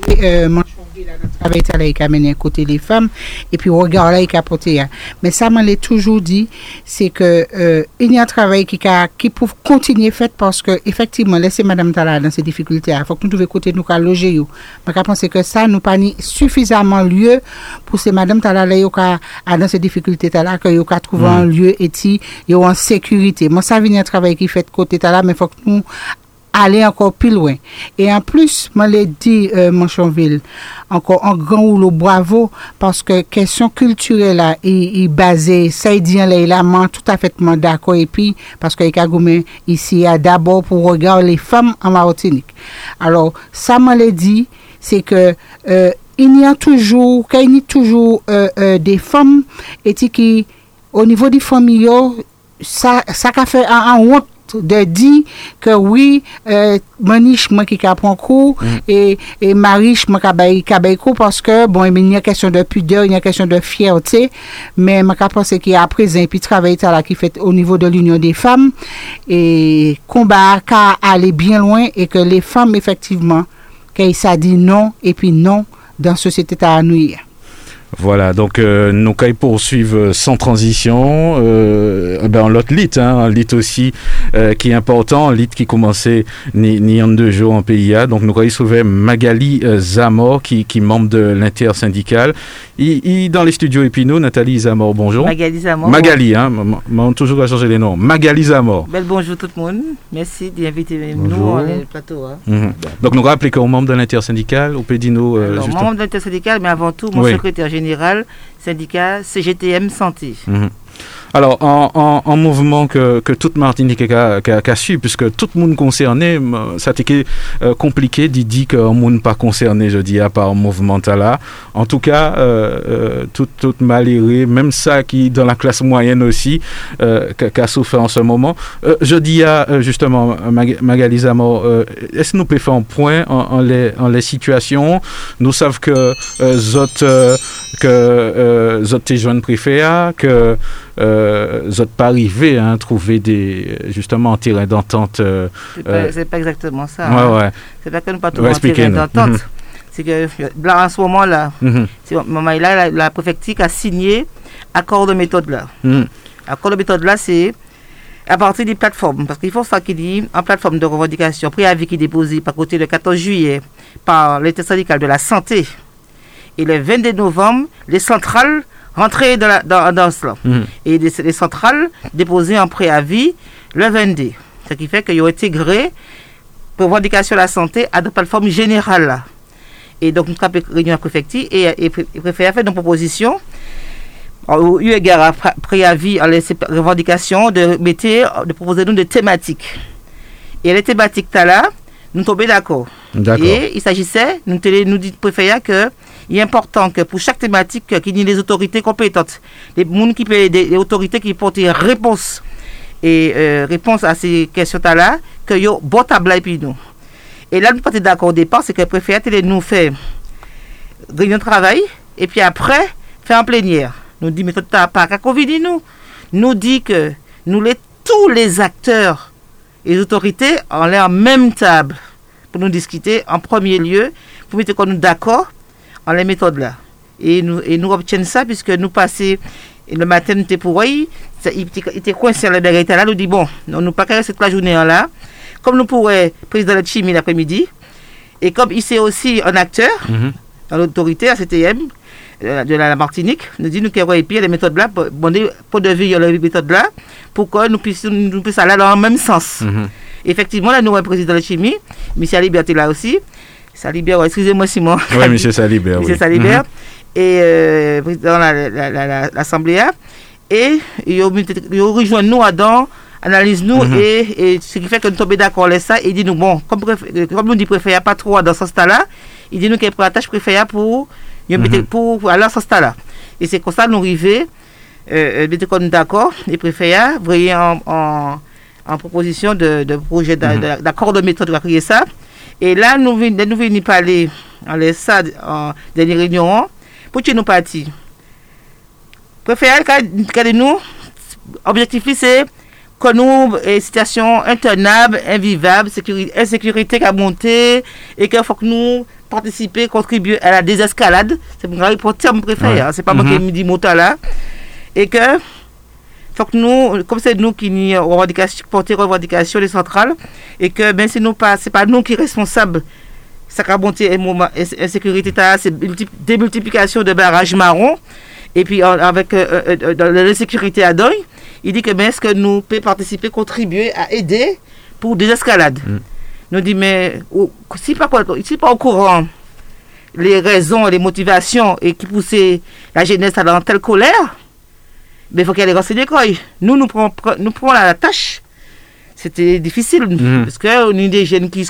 Euh, Manchonville, là, notre travail est allé à mener côté les femmes, et puis regard là, il a porté. hein. Mais ça, moi, l'ai toujours dit, c'est que euh, y a un travail qui, a- qui peut continuer fait parce que, effectivement, laisser Madame Tala dans ces difficultés, il faut que nous trouvions côté nous qu'à loger. yo. Moi, je pense que ça, nous pas ni suffisamment lieu pour ces Madame Tala là, yo qu'à- à dans ces difficultés là, que yo qu'à trouver un lieu et ti, yo en sécurité. Moi, ça vient un travail qui fait côté là, mais il faut que ale ankon pi lwen. E an plus, man le di euh, Manchonville, ankon an gran ou lo bravo, paske kesyon kulture la, i base, sa i diyan la, la man tout afetman dako, e pi, paske i kagoumen isi ya dabor pou regaw le fam an Marotinik. Alors, sa man le di, se ke, euh, in y a toujou, ka in y toujou euh, de fam, eti ki, o nivou di fami yo, sa, sa ka fe an an wot de dire que oui, euh, maniche moi qui a prend cours et, et mariche moi qui a bail- qui a bail cours parce que bon, il y a question de pudeur, il y a question de fierté, mais moi qui pense qu'il y a à présent et puis travail ça là qui fait au niveau de l'union des femmes et combat qu'à aller bien loin et que les femmes effectivement qu'il ça dit non et puis non dans la société à nous. Voilà, donc euh, nous cailles poursuivre euh, sans transition. Euh, ben, l'autre lit, hein, un lit aussi euh, qui est important, un lit qui commençait ni, ni en deux jours en PIA. Donc nous cailles sauver Magali euh, Zamor, qui, qui membre de l'intersyndicale. Il dans les studios Épineux, Nathalie Zamor, bonjour. Magali Zamor. Magali, hein, m- toujours à changer les noms. Magali Zamor. Bel bonjour tout le monde. Merci d'inviter nous sur le plateau. hein. Mhm. Donc nous rappelons qu'on est membre de l'intersyndicale, au Pédino, euh, membre de l'intersyndicale, mais avant tout, mon Oui. secrétaire général, syndicat CGTM Santé. Mhm. Alors, en mouvement que, que toute Martinique a, a, a su, puisque tout le monde concerné, ça a été euh, compliqué d'y dire qu'un monde pas concerné, je dis, à part le mouvement là. En tout cas, euh, euh, tout, tout même ça qui, dans la classe moyenne aussi, euh, qu'a- qu'a souffert en ce moment. Euh, je dis à, euh, justement, Mag Magali Zamor, est-ce que nous pouvons faire un point en, en, les, en les situations? Nous savons que zot, que zot tes jeunes préférés, que euh, zot pas arrivé à trouver des justement un terrain d'entente. euh, C'est Euh, pas, c'est pas exactement ça. ouais, hein. ouais. C'est pas que nous pas trouver un terrain d'entente. C'est que là, en ce moment-là, Mhm, la, la préfecture a signé accord de méthode là. mhm, Accord de méthode là, c'est à partir des plateformes. Parce qu'il faut ça qui dit en plateforme de revendication, préavis qui est déposé par côté le 14 juillet par l'intersyndicale de la santé. Et le 22 novembre, les centrales rentraient dans, la, dans, dans cela. mhm. Et les, les centrales déposaient un préavis le 22. Ce qui fait qu'ils ont intégré revendication de la santé à la plateforme générale. là. Et donc, nous avons réunion à la préfecture et, et, et préfet a fait une proposition au eu égard à pré- préavis à les revendications de, mettre, de proposer nous des thématiques. Et les thématiques, là, nous tombons d'accord. D'accord. Et il s'agissait, nous, télé- nous dit préfet que il est important que pour chaque thématique, qu'il y ait des autorités compétentes, des, des, des autorités qui portent réponse et euh, à ces questions-là, que yo bon tableau puis nous. Et là, nous pas d'accord au départ, c'est que le préfet nous fait réunion de travail et puis après, faire en plénière. Nous dit, mais n'as pas qu'à nous. Nous dit que nous, les, tous les acteurs et les autorités, en l'air même table pour nous discuter en premier lieu, pour mettre nous d'accord en les méthodes là. Et nous, et nous obtenons ça puisque nous passons le matin, nous étions pour il était coincé la derrière là, nous dit bon, nous ne pas toute la journée là. Comme nous pourrions, président de Chimie l'après-midi, et comme il c'est aussi un acteur Mhm. dans l'autorité, à CTM, de la Martinique, nous dit nous qu'il y les méthodes là, pour, bon, pour de les méthodes là, pour que nous puissions, nous puissions aller dans le même sens. Mhm. Effectivement, là, nous avons un président de chimie, M. Liberté là aussi. Salibert, excusez-moi Simon. Oui, monsieur Salibert. M. oui. Salibert. Et euh, président de la- la- la- la- l'Assemblée. et ils ont rejoint nous dans analyse nous Mhm. et, et ce qui fait que nous tombons d'accord avec ça et dit nous bon comme, euh, comme nous dit préfet pas trop dans ce stade là il dit nous qu'il y a la tâche préfet pour Mhm. pour, aller dans ce stade là et c'est comme ça nous arrivons euh, qu'on est d'accord les préfets voyez en, en, en proposition de, de projet Mhm. d'a- d'accord de méthode pour créer ça et là nous venons nous venons parler en les ça en dernière réunion pour que nous partis préfet quand nous objectif li, c'est que nous une situation intenable, invivable, sécurité, insécurité qui a monté et qu'il faut que nous participer, contribuer à la désescalade. C'est pour le terme préféré, hein, c'est pas moi qui Mhm. me dis mot là. Et que faut que nous, comme c'est nous qui revendication, porter revendication des centrales, et que ben c'est nous pas, c'est pas nous qui responsables. Ça a monté insécurité, c'est multi- démultiplication de barrages marrons, et puis avec euh, euh, euh, dans l'insécurité à deuil, il dit que ben est-ce que nous pouvons participer, contribuer à aider pour des escalades? Mm. Nous dit mais si pas quoi- si pas au courant les raisons, les motivations et qui poussaient la jeunesse à dans telle colère, mais il faut qu'elle les renseigne quoi. Nous, nous nous prenons la tâche. C'était difficile Mhm. parce qu'on a des jeunes qui,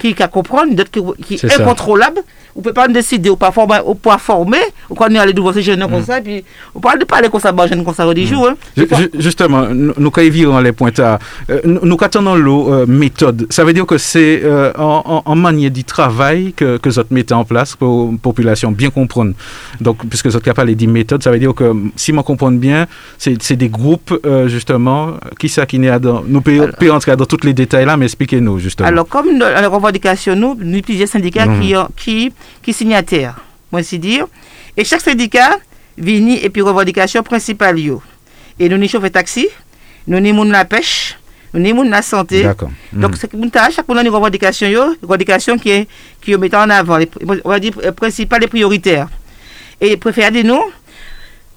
qui, qui comprennent, d'autres qui, qui incontrôlables. On ne peut pas décider, ou pas former, ou pas former, ou quand on est allé devant ces jeunes comme ça, puis on parle de parler comme ça, bah, jeunes comme ça, des jours. Hein. Ju- ju- Justement, nous quand virons les pointards, euh, nous attendons l'eau euh, méthode. Ça veut dire que c'est euh, en, manière du travail que, que vous mettez en place pour la population bien comprendre. Donc, puisque vous êtes capable de dire méthode, ça veut dire que si je comprends bien, c'est des groupes euh, justement qui ça qui n'est dans. Nous Dans tous les détails là, mais expliquez-nous justement. Alors, comme dans la revendication, nous, nous plusieurs syndicats Mhm. qui, ont- qui, qui signataires, moi ainsi dire. Et chaque syndicat vient et puis revendication principale. yo. Et nous, nous chauffons taxi, nous, nous, la pêche, nous, nous, la santé. D'accord. Donc, Mhm. c'est que nous, t'as- chaque a une revendication, yo, revendication qui est, qui est mettant en avant, les, on va dire euh, principales et prioritaires. Et préférez nous,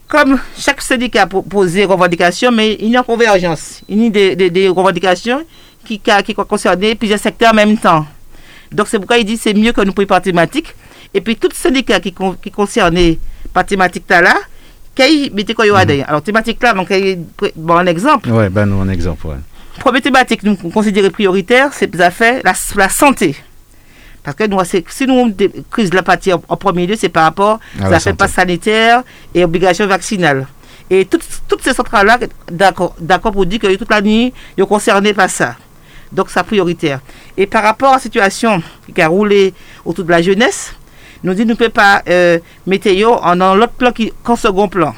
comme chaque syndicat a posé revendication, mais il y a une convergence. Il y a des, des, des revendications qui, qui, concernent plusieurs secteurs en même temps. Donc, c'est pourquoi il dit que c'est mieux que nous prenions par thématique. Et puis, tout syndicat qui, qui concernait par thématique là, qu'il mettait quoi derrière. Alors, thématique là, donc, bon, un exemple. Ouais, ben nous un exemple. Ouais. Première thématique, nous considérons prioritaire, c'est la, la santé. Parce que nous, si nous, des crises de la partie en, en premier lieu, c'est par rapport À aux la santé. pass sanitaires et obligations vaccinales. Et toutes, toutes ces centrales-là, d'accord d'accord pour dire que toute la nuit, ils sont concernés par ça. Donc, c'est prioritaire. Et par rapport à la situation qui a roulé autour de la jeunesse, nous dit nous ne pouvons pas euh, mettre yo en l'autre plan qu'en second plan.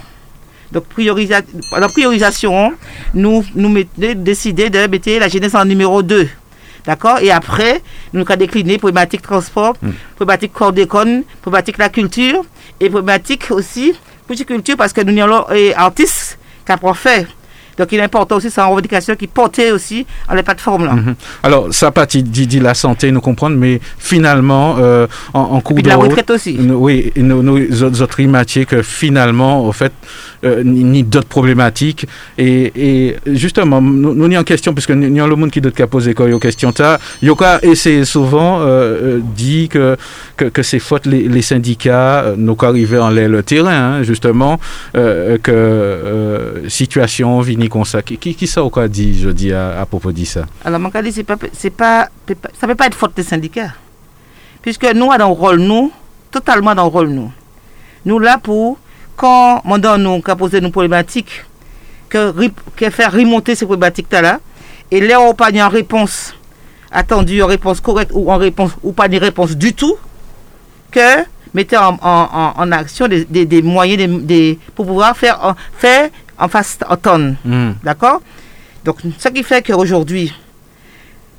Donc, priorisa la priorisation, nous, nous mettons- décidé de mettre la jeunesse en numéro 2. D'accord? Et après, nous avons décliné problématique transport, problématique cordécon, problématique la culture et problématique aussi petite culture parce que nous avons des artistes qui ont fait. Donc, il est important aussi, c'est une revendication qui portait aussi dans les plateformes là. Mhm. Alors, ça pas dit, dit la santé, nous comprendre, mais finalement, euh, en, en cours de de la route, retraite aussi. nous- oui, nous, nous autres remarqué que finalement, au fait, euh, ni, d'autres problématiques. Et, et justement, nous nous n'y en question, puisque nous n'y en le monde qui d'autre qui a posé quoi, question ta, Yoka essaie souvent euh, euh, dit que, que, que c'est faute les, les syndicats, euh, nous arriver en l'air le terrain, hein, justement, euh, que euh, situation comme ça. Qui, ça quoi dit, je dis, à, propos de ça? Alors, mon dit, c'est pas, pas, ça ne peut pas être faute des syndicats. Puisque nous, dans le rôle, nous, totalement dans le rôle, nous. nous là pour, quand mandat nous, qu'a posé nos problématiques, que, que faire remonter ces problématiques-là, et là, on pas de réponse attendue, en réponse correcte ou en réponse, ou pas de réponse du tout, que mettez en, en, action des, des- des moyens des, pour pouvoir faire, faire en face automne. Mhm. D'accord? Donc, ce qui fait qu'aujourd'hui,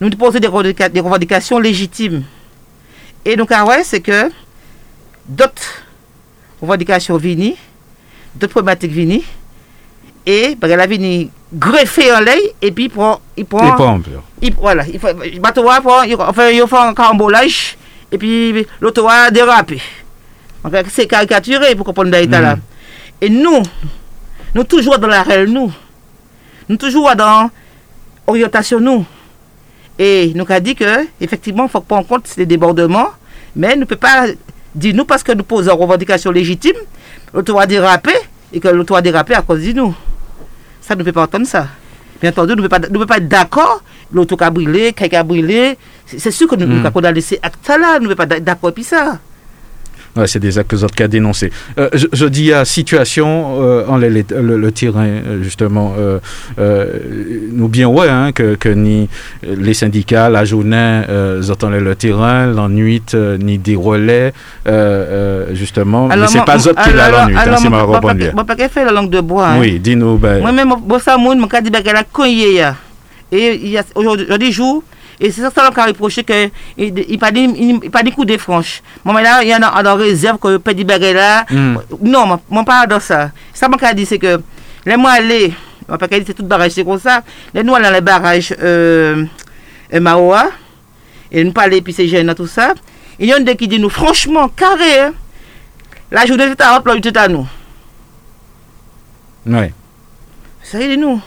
nous posons des, revendica- des revendications légitimes. Et donc, ah ouais, c'est que d'autres revendications viennent, d'autres problématiques viennent, et ben, la viennent greffer en l'air, et puis il prend. Il prend, il- voilà, il fait, il, fait un carambolage, et puis l'auto déraper. Donc, C'est caricaturé pour comprendre l'état là. Mhm. Et nous, nous toujours dans la réelle, nous. Nous toujours dans orientation, nous. Et nous avons dit que, effectivement, il faut prendre en compte ces débordements, mais nous ne peut pas dire nous parce que nous posons une revendication légitime, l'auto va déraper, et que l'auto va déraper à cause de nous. Ça, nous ne peut pas entendre ça. Bien entendu, nous ne peut pas, pas être d'accord, l'auto a brûlé, quelqu'un a brûlé. C'est sûr que nous, Mm. nous avons laissé acte là, nous ne pouvons pas être d'accord avec ça. Ouais, c'est des actes que vous avez dénoncés. Euh, je, je dis à situation euh, en le, le- le- le terrain euh, justement. Euh, euh, nous bien ouais hein, que, que ni les syndicats, la journée, euh, ils entendent le terrain, la nuit, euh, ni des relais justement. mais c'est pas eux qui alors- l'a nuit, hein, alors, moi, ma pas- bien. moi, pas fait la langue de bois. hein. Oui, dis-nous. Ben, Moi-même, moi, ça, moi, je me dis que la. Et il y a aujourd'hui aujourd'hui jour, et c'est ça ça qu'on a reproché que il pas il pas dit coup de franche. Moi là, il y en a en réserve que peut dire bagarre là. Mm. Non, moi, moi pas dans ça. Ça m'a dit c'est que les moi aller, moi pas dit c'est tout barrage c'est comme ça. Les nous aller dans les barrages euh, euh Maoa et nous parler puis c'est gênant tout ça. Il y en a des qui dit nous franchement carré hein, la journée c'est à l'emploi tout à nous. ouais. Ça y est, nous.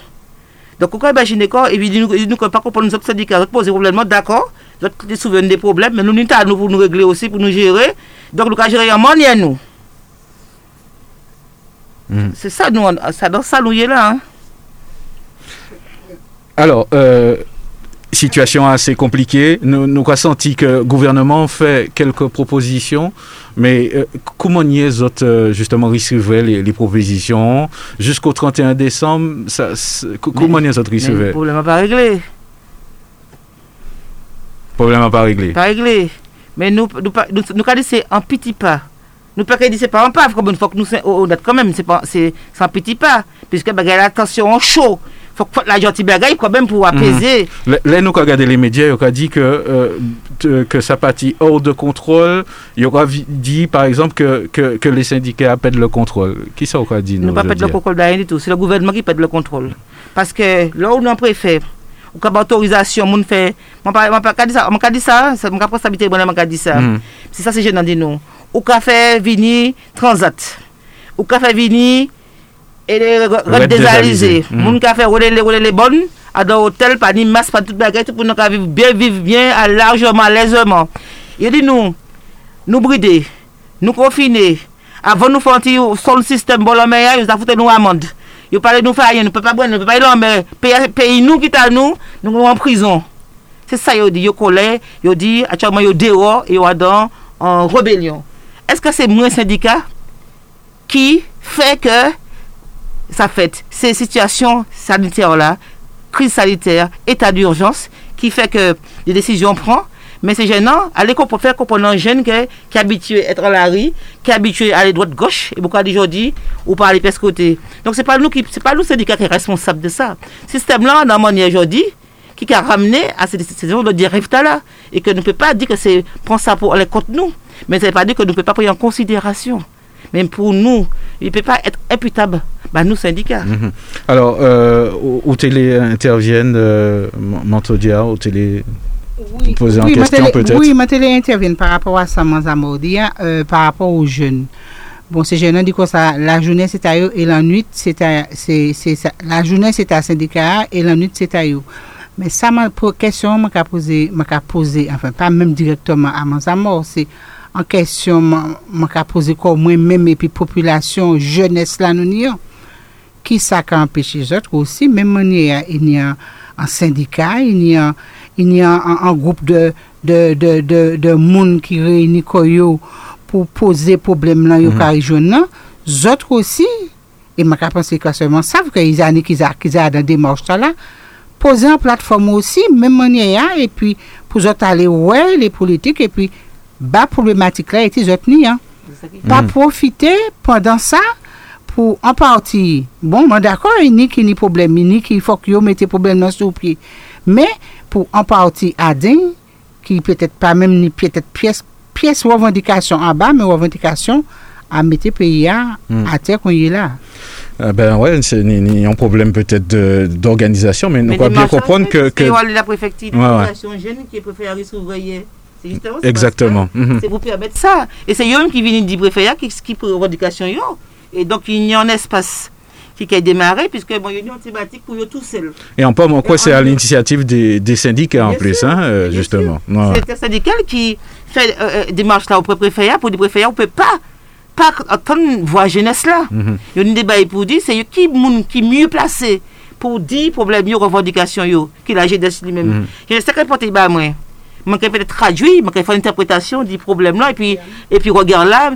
Donc, on peut imaginer quoi Et puis, nous, nous, nous, pas comprendre nous autres syndicats, nous poser problème, d'accord Nous avons des souvenirs des problèmes, mais nous, nous, nous, pour nous régler aussi, pour nous gérer. Donc, nous, gérer en manière, nous. Mhm. C'est ça, nous, ça, dans ça, nous, y est là. Hein. Alors, euh, situation assez compliquée. Nous, nous avons senti que le gouvernement fait quelques propositions, mais euh, comment autres, euh, justement, recevaient les, les propositions? Jusqu'au 31 décembre ça, Comment autres le problème n'est pas réglé. Problème à pas réglé. Pas réglé. Mais nous, nous, nous, nous, c'est un petit pas. Nous, pas dire c'est pas un pas, comme une fois que nous, c'est honnête quand même, c'est un petit pas. Puisque, bah, la tension chaud. Faut que la gentille bagaille, quand même, pour apaiser. Le- Là, nous avons regardé les médias, ils ont dit que, euh, que ça partit hors de contrôle. Il aura vi- dit, par exemple, que, que, que les syndicats appellent le contrôle. Qui ça aura dit Nous nous, pas perdre le dis contrôle de rien du tout. C'est le gouvernement qui perd le contrôle. Parce que là où nous avons préfet, ou a autorisation, moun fait, moi pas moi pas dire ça, moi pas dire ça, c'est mon responsabilité moi pas dire ça. Mhm. C'est ça c'est gênant de nous. Ou qu'a fait venir transat. Ou qu'a fait venir et les Red red désalisé. désalisés. Mhm. Moun qu'a fait rouler les les bonnes à dans hôtel pas ni masse pas toute baguette pour nous vivre bien vivre bien à largement laisément. Il dit nous nous brider, nous confiner, avant nous faire un son système bon la meilleur, ils ont foutu nous amende. Ils parlent nous faire rien, nous peut pas boire, nous peut pas aller en mer, nous qui t'a nous, nous en prison. C'est ça ils dit, ils colère, ils dit actuellement ils et ils dans en rébellion. Est-ce que c'est moins syndicat qui fait que ça fait ces situations sanitaires là, crise sanitaire, état d'urgence, qui fait que des décisions prend. Mais c'est gênant, aller pour faire comprendre un jeune qui, est habitué à être à la rue, qui est habitué à aller droite-gauche, et beaucoup aujourd'hui, ou par les pes côté. Donc c'est pas pas nous qui est responsable de ça. Ce système-là, dans mon aujourd'hui, qui a ramené à ces décisions de dérive là, et que ne peut pas dire que c'est prendre ça pour aller contre nous, mais ça ne veut pas dire que nous ne pouvons pas prendre en considération. Même pour nous, il ne peut pas être imputable, bah, nous syndicats. Mhm. Alors, euh, où, où télé interviennent, euh, Mantodia, où télé Oui, poser en oui, ma question, peut-être? Oui, ma télé intervient par rapport à ça, Manzamordia, euh, par rapport aux jeunes. Bon, ces jeunes dit que ça, la journée c'est à eux et la nuit c'est à, c'est. La journée c'est à syndicat et la nuit c'est à eux. Mais ça, ma pour question, m'a posé, m'a posé, enfin, pas même directement à Manzamor, c'est an kesyon man, man ka pose kon mwen mèm epi populasyon jènes lan nou ni an. Ki sa ka empèche jòt ko osi, mèm mwen ni an, an syndika, ni an, an goup de, de, de, de moun ki reyni koyo pou pose problem lan yo mm -hmm. karijon nan, zot ko osi, e man ka pense kwa seman sav, ki zani ki za, ki za dan demanj ta la, pose an platform osi, mèm mwen ni an, epi pou zot ale wè, le politik, epi bas problématique là, et ils autres ni, hein. Pas profiter pendant ça pour en partie, bon, moi d'accord, ni qui ni problème, ni qui faut que yo mette problème dans sous pied, mais pour en partie adin, qui peut-être pas même ni peut-être pièce, pièce revendication en bas, mais revendication à mettre pays à, à terre qu'on y est là. Ah ben ouais, c'est ni- ni un problème peut-être de- d'organisation, mais Mais doit bien comprendre que... que- la préfecture de Ouais, ouais. population jeune qui est préféré s'ouvrir. C'est justement c'est Exactement. Mhm. C'est pour permettre ça. Et c'est eux qui viennent du préfet qui qui pour revendication. Et donc il y a un espace qui a démarré puisque bon il y a une thématique pour eux tout seul. Et en pas quoi, c'est à l'initiative des, des syndicats en Bien plus, sûr, hein, euh, justement. Ouais. C'est un syndical qui fait euh, euh, des marches là auprès préfet pour le préfet on peut pas pas attendre voir jeunesse là. Il y a un débat pour dire c'est qui qui mieux placé pour dire problème revendication qui la jeunesse lui-même. Mhm. Je sais que porter bah moi. Moi peut être traduit, moi faire une interprétation du problème là et puis et puis regarde là,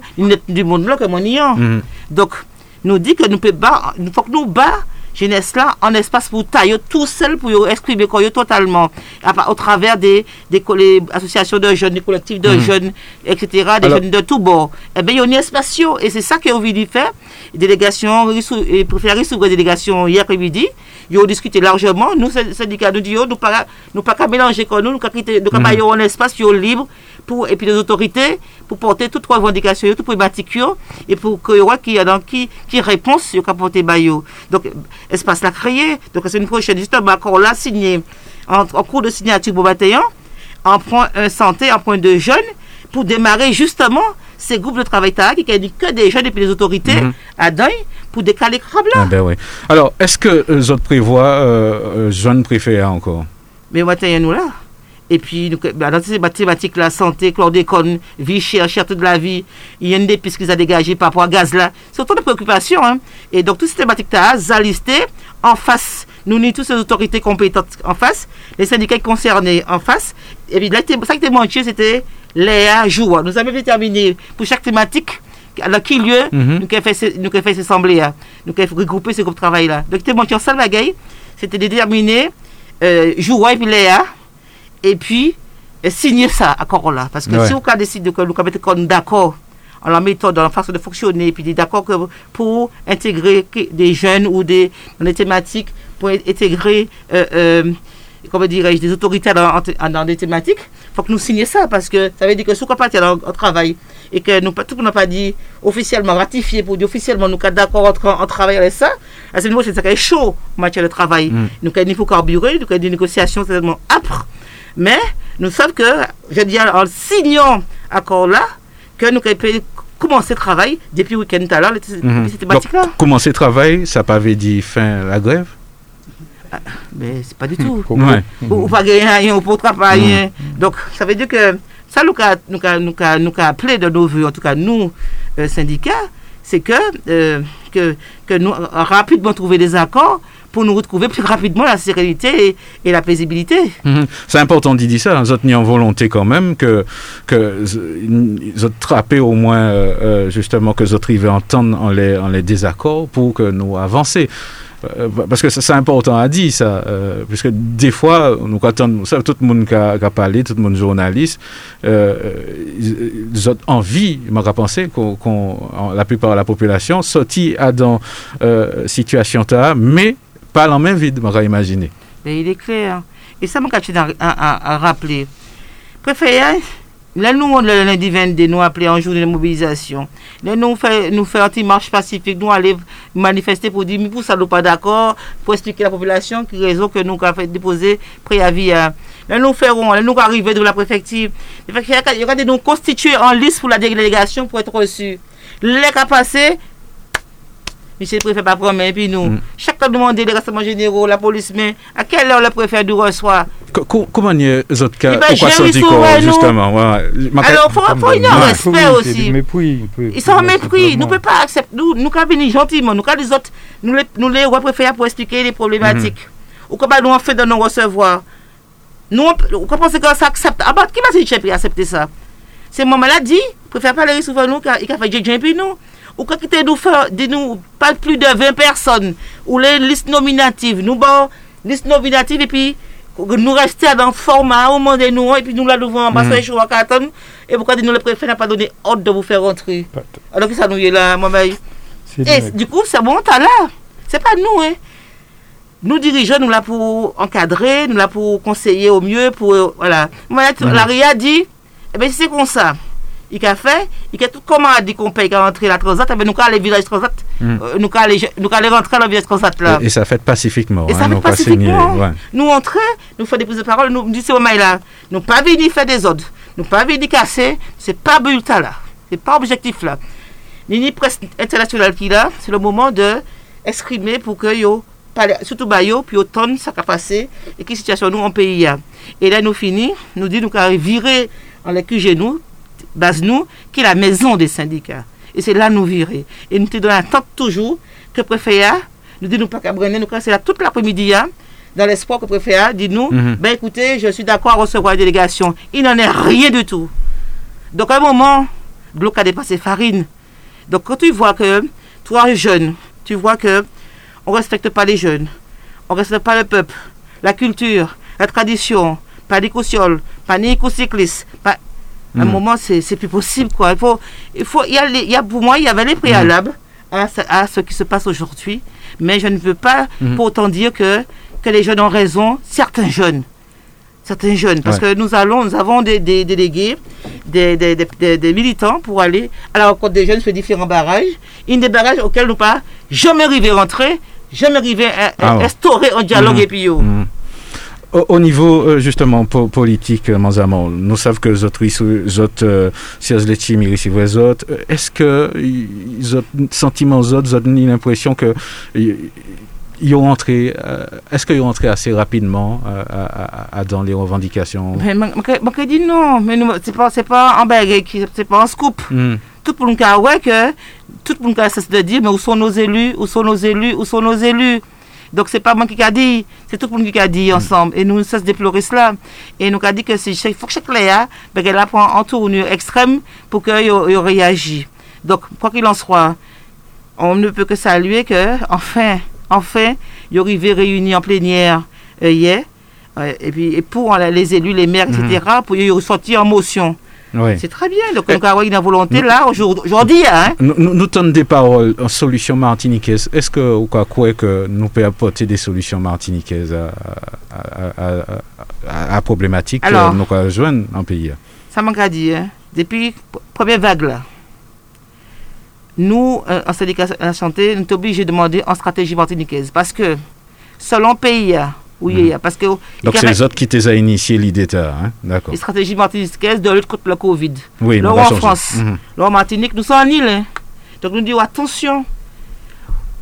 du monde là comme on y est. Mhm. Donc, nous dit que nous peut pas, il faut que nous bas jeunesse là en espace pour tailler tout seul pour exprimer quoi totalement à au travers des associations de jeunes des collectifs de Mhm. jeunes etc des Alors- jeunes de tout bord eh bien il y a un espace et c'est ça que on veut faire délégation et préféré sous délégation hier après-midi ils ont discuté largement nous sy- syndicats nous disons nous pas nous pas qu'à mélanger comme nous nous qu'à quitter nous qu'à Mhm. pas un espace libre pour et puis les autorités pour porter toutes les revendications toutes les problématiques et pour que y aura qui qui qui réponse qu'à porter ba yo. donc espace là créé donc c'est une prochaine justement encore là signé en, en cours de signature pour 21 en point un santé en point de jeunes pour démarrer justement ces groupes de travail là qui dit que des jeunes et puis les autorités Mhm. à deuil pour décaler crabe là Ah ben oui. Alors, est-ce que les autres prévoient euh, euh, jeune préfet encore? Mais maintenant, nous là. Et puis, bah, dans ces mathématiques, la santé, chlordécone, vie chère, cherté de la vie, il y a une des pistes qu'ils ont dégagées par rapport à gaz là. C'est autant de préoccupations. Hein. Et donc, toutes ces thématiques-là, ça listé en face. Nous, ni toutes ces autorités compétentes en face, les syndicats concernés en face. Et puis, là, ça qui était manqué, c'était Léa Joua. Nous avons déterminé pour chaque thématique dans quel lieu Mhm. nous avons fait, nous avons fait ces assemblées là. Nous avons regrouper ces groupes de travail là. Donc, c'était manqué en salle c'était de déterminer euh, Joua et puis Léa et puis euh, signer ça à Corolla. Parce que Ouais. si on décide que nous mettons d'accord en la méthode, dans la façon de fonctionner, et puis d'accord que pour intégrer des jeunes ou des, dans des thématiques, pour intégrer, euh, euh, comment dirais-je, des autorités dans, des thématiques, il faut que nous signions ça, parce que ça veut dire que si on partir en, en travail, et que nous, tout n'a pas dit officiellement, ratifié, pour dire officiellement, nous sommes d'accord en, en travail avec ça, à ce niveau, c'est ça qui est chaud en matière de travail. Mm. Nous avons pour carburer, nous avons des négociations tellement âpres, mais nous savons que, je dis en signant accord là, que nous avons commencé le travail depuis le week-end tout à l'heure, Mhm. cette Donc, thématique-là. commencer le travail, ça pas veut dire fin la grève? Mais c'est pas du tout. Ouais. ou, ou pas gagner rien, ou pas travailler rien. Donc, ça veut dire que ça, nous a, nous a, nous a, nous a appelé de nos voeux, en tout cas nous, euh, syndicats, c'est que, euh, que, que nous rapidement trouver des accords pour nous retrouver plus rapidement la sérénité et, la paisibilité. Mhm. C'est important d'y dire ça. Vous autres, en volonté quand même que que vous autres trappez au moins euh, euh, justement que autres arrivez à entendre en les, en les désaccords pour que nous avancer. Euh, parce que c'est important à dire ça, euh, puisque des fois, nous attendons, ça, tout le monde qui a, parlé, tout le monde journaliste, euh, ils, ont envie, m'en penser, qu'on, la plupart de la population sortit à dans euh, situation là, mais pas la main vide, m'aurais imaginé. Mais il est clair. Et ça, je suis à, rappeler. Préfet, là, nous, on, le lundi 22, nous appelé en journée de mobilisation. Là, nous fait, nous fait une marche pacifique, nous aller manifester pour dire, mais pour ça, nous pas d'accord, pour expliquer à la population qui raison que nous avons déposer préavis. nous ferons, là, nous arriver de la préfecture. Il y a- des nous constituer en liste pour la délégation pour être reçus. Les cas passés, Monsieur le préfet pas promet, puis nous, Mm. chaque fois demander les renseignements généraux, la police, mais à quelle heure le préfet nous reçoit Co- co- Comment les autres cas Pourquoi j'ai ça dit quoi, justement? Ouais. Ma- Alors, il faut, faut Ouais. respect aussi. Mépris. Ils sont en mépris. Nous ne pouvons pas accepter. Nous, nous venir gentiment. Nous, quand les autres, nous les, nous les préférons pour expliquer les problématiques. Ou comment nous, on fait de nous recevoir? Nous, on, on pense que ça accepte? Ah, bah, qui va se dire accepter ça? C'est mon maladie préfère pas les souvent nous, il a fait Djedjen puis nous. Ou quand il nous fait, de nous, pas plus de 20 personnes, ou les listes nominatives, nous, bon, liste nominative, et puis, nous rester dans le format au moment de nous, et puis nous la devons en bas, Mm. sur à carton, et pourquoi nous, le préfet n'a pas donné ordre de vous faire rentrer? Alors que ça nous y est là, moi, ben, C'est et direct. du coup, c'est bon, t'as là. C'est pas nous, hein. Nous dirigeants, nous là pour encadrer, nous là pour conseiller au mieux, pour euh, voilà. La RIA dit, eh bien, si c'est comme ça, il a fait, il a tout comment a dit qu'on paye qu'à rentrer la transat, eh bien, nous qu'à aller village transat, Mhm. euh, nous qu'à aller, nous qu'à aller rentrer dans le village transat là. Et, et ça fait pacifiquement. Et ça hein, fait non pas pacifiquement. signé, ouais. Nous entrer, nous faire des prises de parole, nous nous disons, mais là, nous pas venir faire des ordres, nous pas venir casser, c'est pas bulletin là, c'est pas objectif là. Ni ni presse internationale qui là, c'est le moment de exprimer pour que yo, surtout bah yo, puis automne ça a passé et qui situation nous en pays là. Et là nous finit, nous dit nous qu'à virer en les QG nous, base nous, qui est la maison des syndicats. Et c'est là nous virer. Et nous te donnons attente toujours que le préfet a, nous dit nous pas qu'à nous c'est là toute l'après-midi hein, dans l'espoir que le préfet a, dit nous, Mhm. ben écoutez, je suis d'accord à recevoir la délégation. Il n'en est rien du tout. Donc à un moment, qui a dépassé farine. Donc quand tu vois que toi jeune, tu vois que on respecte pas les jeunes, on respecte pas le peuple, la culture, la tradition, pas d'éco-ciol, pas d'éco-cycliste, pas... À un Mhm. moment, c'est plus possible, quoi. Il faut, il faut, il y a, les- il y a, pour moi, il y avait les préalables à, ce- à ce qui se passe aujourd'hui, mais je ne veux pas Mhm. pour autant dire que, que les jeunes ont raison, certains jeunes. Certains jeunes, parce que nous allons, nous avons des, des délégués, des, des, des- des- militants pour aller à la rencontre des jeunes sur différents barrages. Une des barrages auxquels nous pas jamais arrivé rentrer, jamais arrivé à, Ah ouais. instaurer un dialogue Mhm. et puis. Au, au niveau euh, justement po- politique, euh, Manzamon, nous savons que les autres, les si les teams, les autres. Euh, Est-ce que ils ont sentiment aux autres, ils ont l'impression que ils ont rentré, euh, est-ce qu'ils ont rentré assez rapidement euh, à, à- dans les revendications? Mais je dis non, mais c'est pas, pas un baguette, c'est pas un scoop. Mhm. tout le monde a ouais que tout le monde a cessé de dire mais où sont nos élus où sont nos élus où sont nos élus? Donc c'est pas moi qui a dit c'est tout le monde qui a dit ensemble. Et nous ne cessons de déplorer cela. Et nous a dit que c'est faut que chaque léa ben qu'elle apprend en tournure extrême pour qu'il réagisse donc quoi qu'il en soit on ne peut que saluer que enfin enfin il y arrivé réunis en plénière euh, hier. Et puis et pour euh, les élus les maires etc pour y ressortir en motion Oui. c'est très bien. Donc, on a une volonté là, aujourd'hui, hein. Nous, nous, nous donnons des paroles en solution martiniquaise. Est-ce que vous croyez que nous pouvons apporter des solutions martiniquaises à, la problématique Alors. que nous pouvons joindre en pays? Ça m'a dit, hein. Depuis la première vague là, nous, euh, en syndicat de la santé, nous sommes obligés de demander en stratégie martiniquaise. Parce que, selon pays, y a, parce que Donc c'est a les autres qui t'ont initié l'idée, hein? d'accord. les stratégies martiniquaises de lutte contre le Covid. Oui, Là, en changer. France. Là, en Martinique, nous sommes en île. hein. Donc, nous disons attention.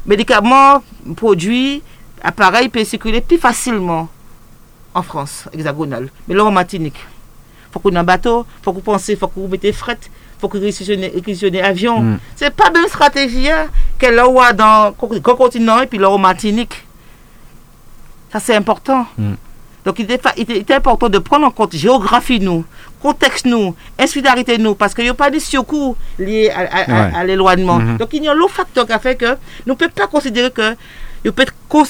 Médicaments, produits, appareils peuvent circuler plus facilement en France hexagonale. Mais là, en Martinique, il faut qu'on ait un bateau, il faut qu'on pense, il faut qu'on mette fret, il faut qu'on réquisitionne avion. Mm. C'est pas même stratégie hein, qu'elle là où dans le continent et puis là en Martinique. Ça, c'est important. Mm. Donc, il est, fa- il est important de prendre en compte géographie, nous, contexte, nous, insularité, nous, parce qu'il n'y a pas de secours liés à, à- à- Ouais. à l'éloignement. Mhm. Donc, il y a l'autre facteur qui a fait que nous ne pouvons pas considérer que nous peut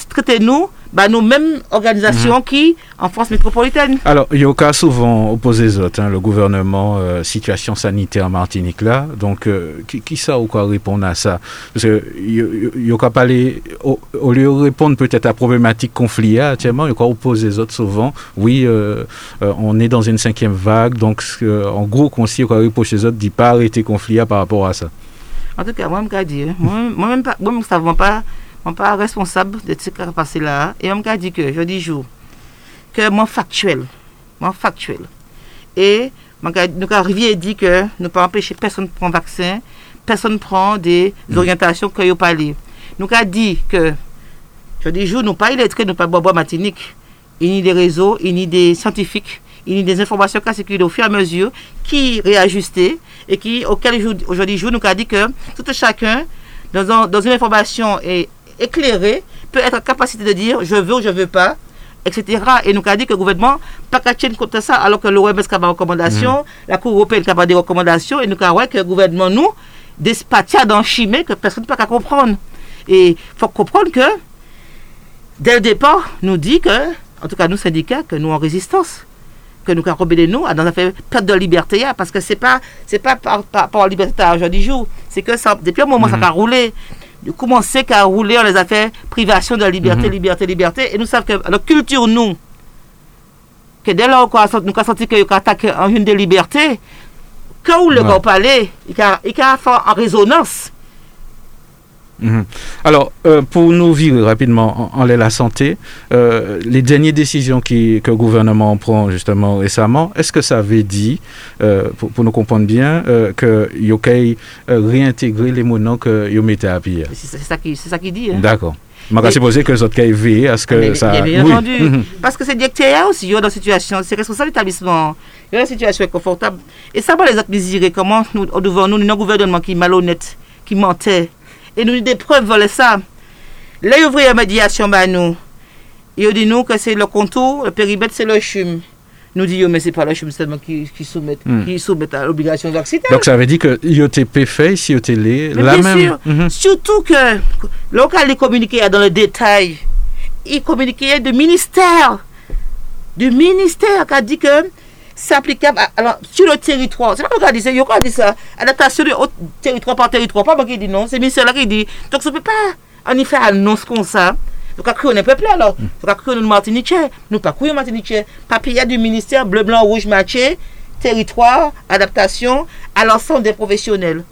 traiter nous, bah, nos mêmes organisations qui, en France métropolitaine. Alors, il y a au cas souvent opposé les autres, hein, le gouvernement, euh, situation sanitaire en Martinique là. Donc, euh, qui, qui ça ou quoi répondre à ça? Parce que il y a qu'à parler, au, au lieu de répondre peut-être à la problématique conflit là, actuellement, il y a opposer les autres souvent. Oui, euh, on est dans une cinquième vague, donc en gros, qu'on s'y reproche les autres, dit pas arrêter conflit là par rapport à ça. En tout cas, moi, je me hein, moi, moi-même, pas- moi-même, ça ne pas, pas responsable de ce qui s'est passé là. Et on me dit que, je dis jour, que moi, factuel, moi, factuel. Et, nous, et dit que nous pas empêcher personne de prendre vaccin, personne ne prend des orientations que vous parlez. Nous avons dit que, je dis jour, nous pas illettrés, nous pas bois matinique. Il y a des réseaux, il y a des scientifiques, il y a des informations qui circulent au fur et à mesure, qui réajustent et qui, auquel jou- aujourd'hui jour, nous avons dit que tout un chacun, dans, dans une information é- éclairée, peut être en capacité de dire je veux ou je veux pas etc. Et nous avons dit que le gouvernement pas compte de ça, alors que l'OMS a des recommandations, la Cour européenne a des recommandations, et nous avons que le gouvernement, nous, despatia dans chimé que personne ne peut comprendre. Et il faut comprendre que, dès le départ, nous dit que, en tout cas nous syndicats, que nous en résistance, que nous avons nous dans la perte de liberté, hein, parce que c'est pas c'est pas par, par liberté à jour du jour, c'est que ça, depuis un moment ça a roulé. Comment c'est qu'à rouler, on les a fait privation de la liberté, Mhm. liberté, liberté, et nous savons que la culture, nous, que dès lors qu'on a senti- nous avons senti qu'il y a attaque en une des libertés, quand le Ouais. il a, il a fait en résonance. Mhm. Alors, euh, pour nous virer rapidement en, en la santé, euh, les dernières décisions qui, que le gouvernement prend justement récemment, est-ce que ça avait dit, euh, pour, pour nous comprendre bien, euh, que y a réintégrer les monos que vous mettez à pied? C'est c'est ça qui c'est ça dit. hein. D'accord. Je vais Et- supposer que les autres veillé à ce que Mais ça... bien, bien Oui. entendu. Mhm. Parce que c'est directeur aussi, dans la situation, c'est responsable d'établissement. Il y a une situation inconfortable. Et ça va les autres désirer comment nous, devant nous, nous, un gouvernement qui est malhonnête, qui mentait. Et nous, des preuves veulent ça. Les ouvriers médiation, bah, nous, ils disent nous que c'est le contour, le périmètre, c'est le chum. Nous disons, mais c'est pas le chum seulement qui, qui soumettent, Hmm. qui soumettent à l'obligation vaccinale. Donc ça veut dire que IOTP fait, si IOTP la bien même... sûr. Mhm. Surtout que local les communiquait dans le détail, il communiquait du ministère, du ministère qui a dit que c'est applicable à- alors, sur le territoire. C'est pas a dit ça, il y a dit ça. Adaptation de haut- territoire par territoire, pas moi qui dit non, c'est le ministère là qui dit. Donc ça ne peut pas en faire annonce comme ça. Donc à créer un peuple alors. Donc à créer une Martinique, nous pas créer Martinique. Papier du ministère bleu, blanc, rouge, matché, territoire, adaptation à l'ensemble des professionnels.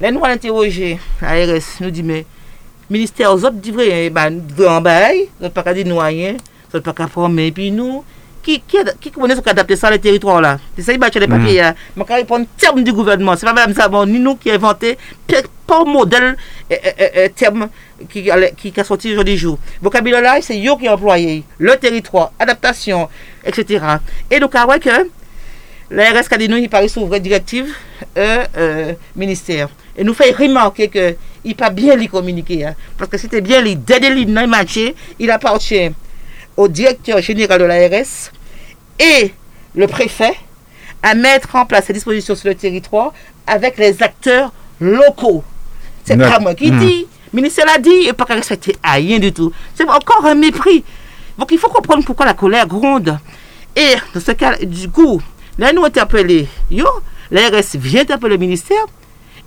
Là, nous allons interroger l'ARS, nous dit, mais ministère aux autres, dit vrai, bah, nous en bail, nous pas qu'à dire nous rien, nous pas qu'à former, puis nous, qui, qui, qui connaît ce qu'adapter ça, les territoires là C'est ça, il battait les papiers, hein. mais quand répondre terme du gouvernement, c'est pas même ça, bon, ni nous qui avons inventé, pas modèle, terme qui, qui, qui a sorti aujourd'hui jour. Vocabulaire là, c'est yo qui est employé, le territoire, adaptation, etc. Et donc, ah ouais que, l'ARS nous, il paraît sous vraie directive euh, euh, ministère. Et nous fait remarquer que il pas bien les communiquer. hein. parce que c'était bien les dernières lignes dans le marché, il appartient au directeur général de l'ARS et le préfet à mettre en place ces dispositions sur le territoire avec les acteurs locaux. C'est pas moi qui Hmm. dis. Le ministère l'a dit et pas qu'à respecter à rien du tout. C'est encore un mépris. Donc il faut comprendre pourquoi la colère gronde. Et dans ce cas, du coup, là nous interpeller, yo, l'ARS vient interpeller le ministère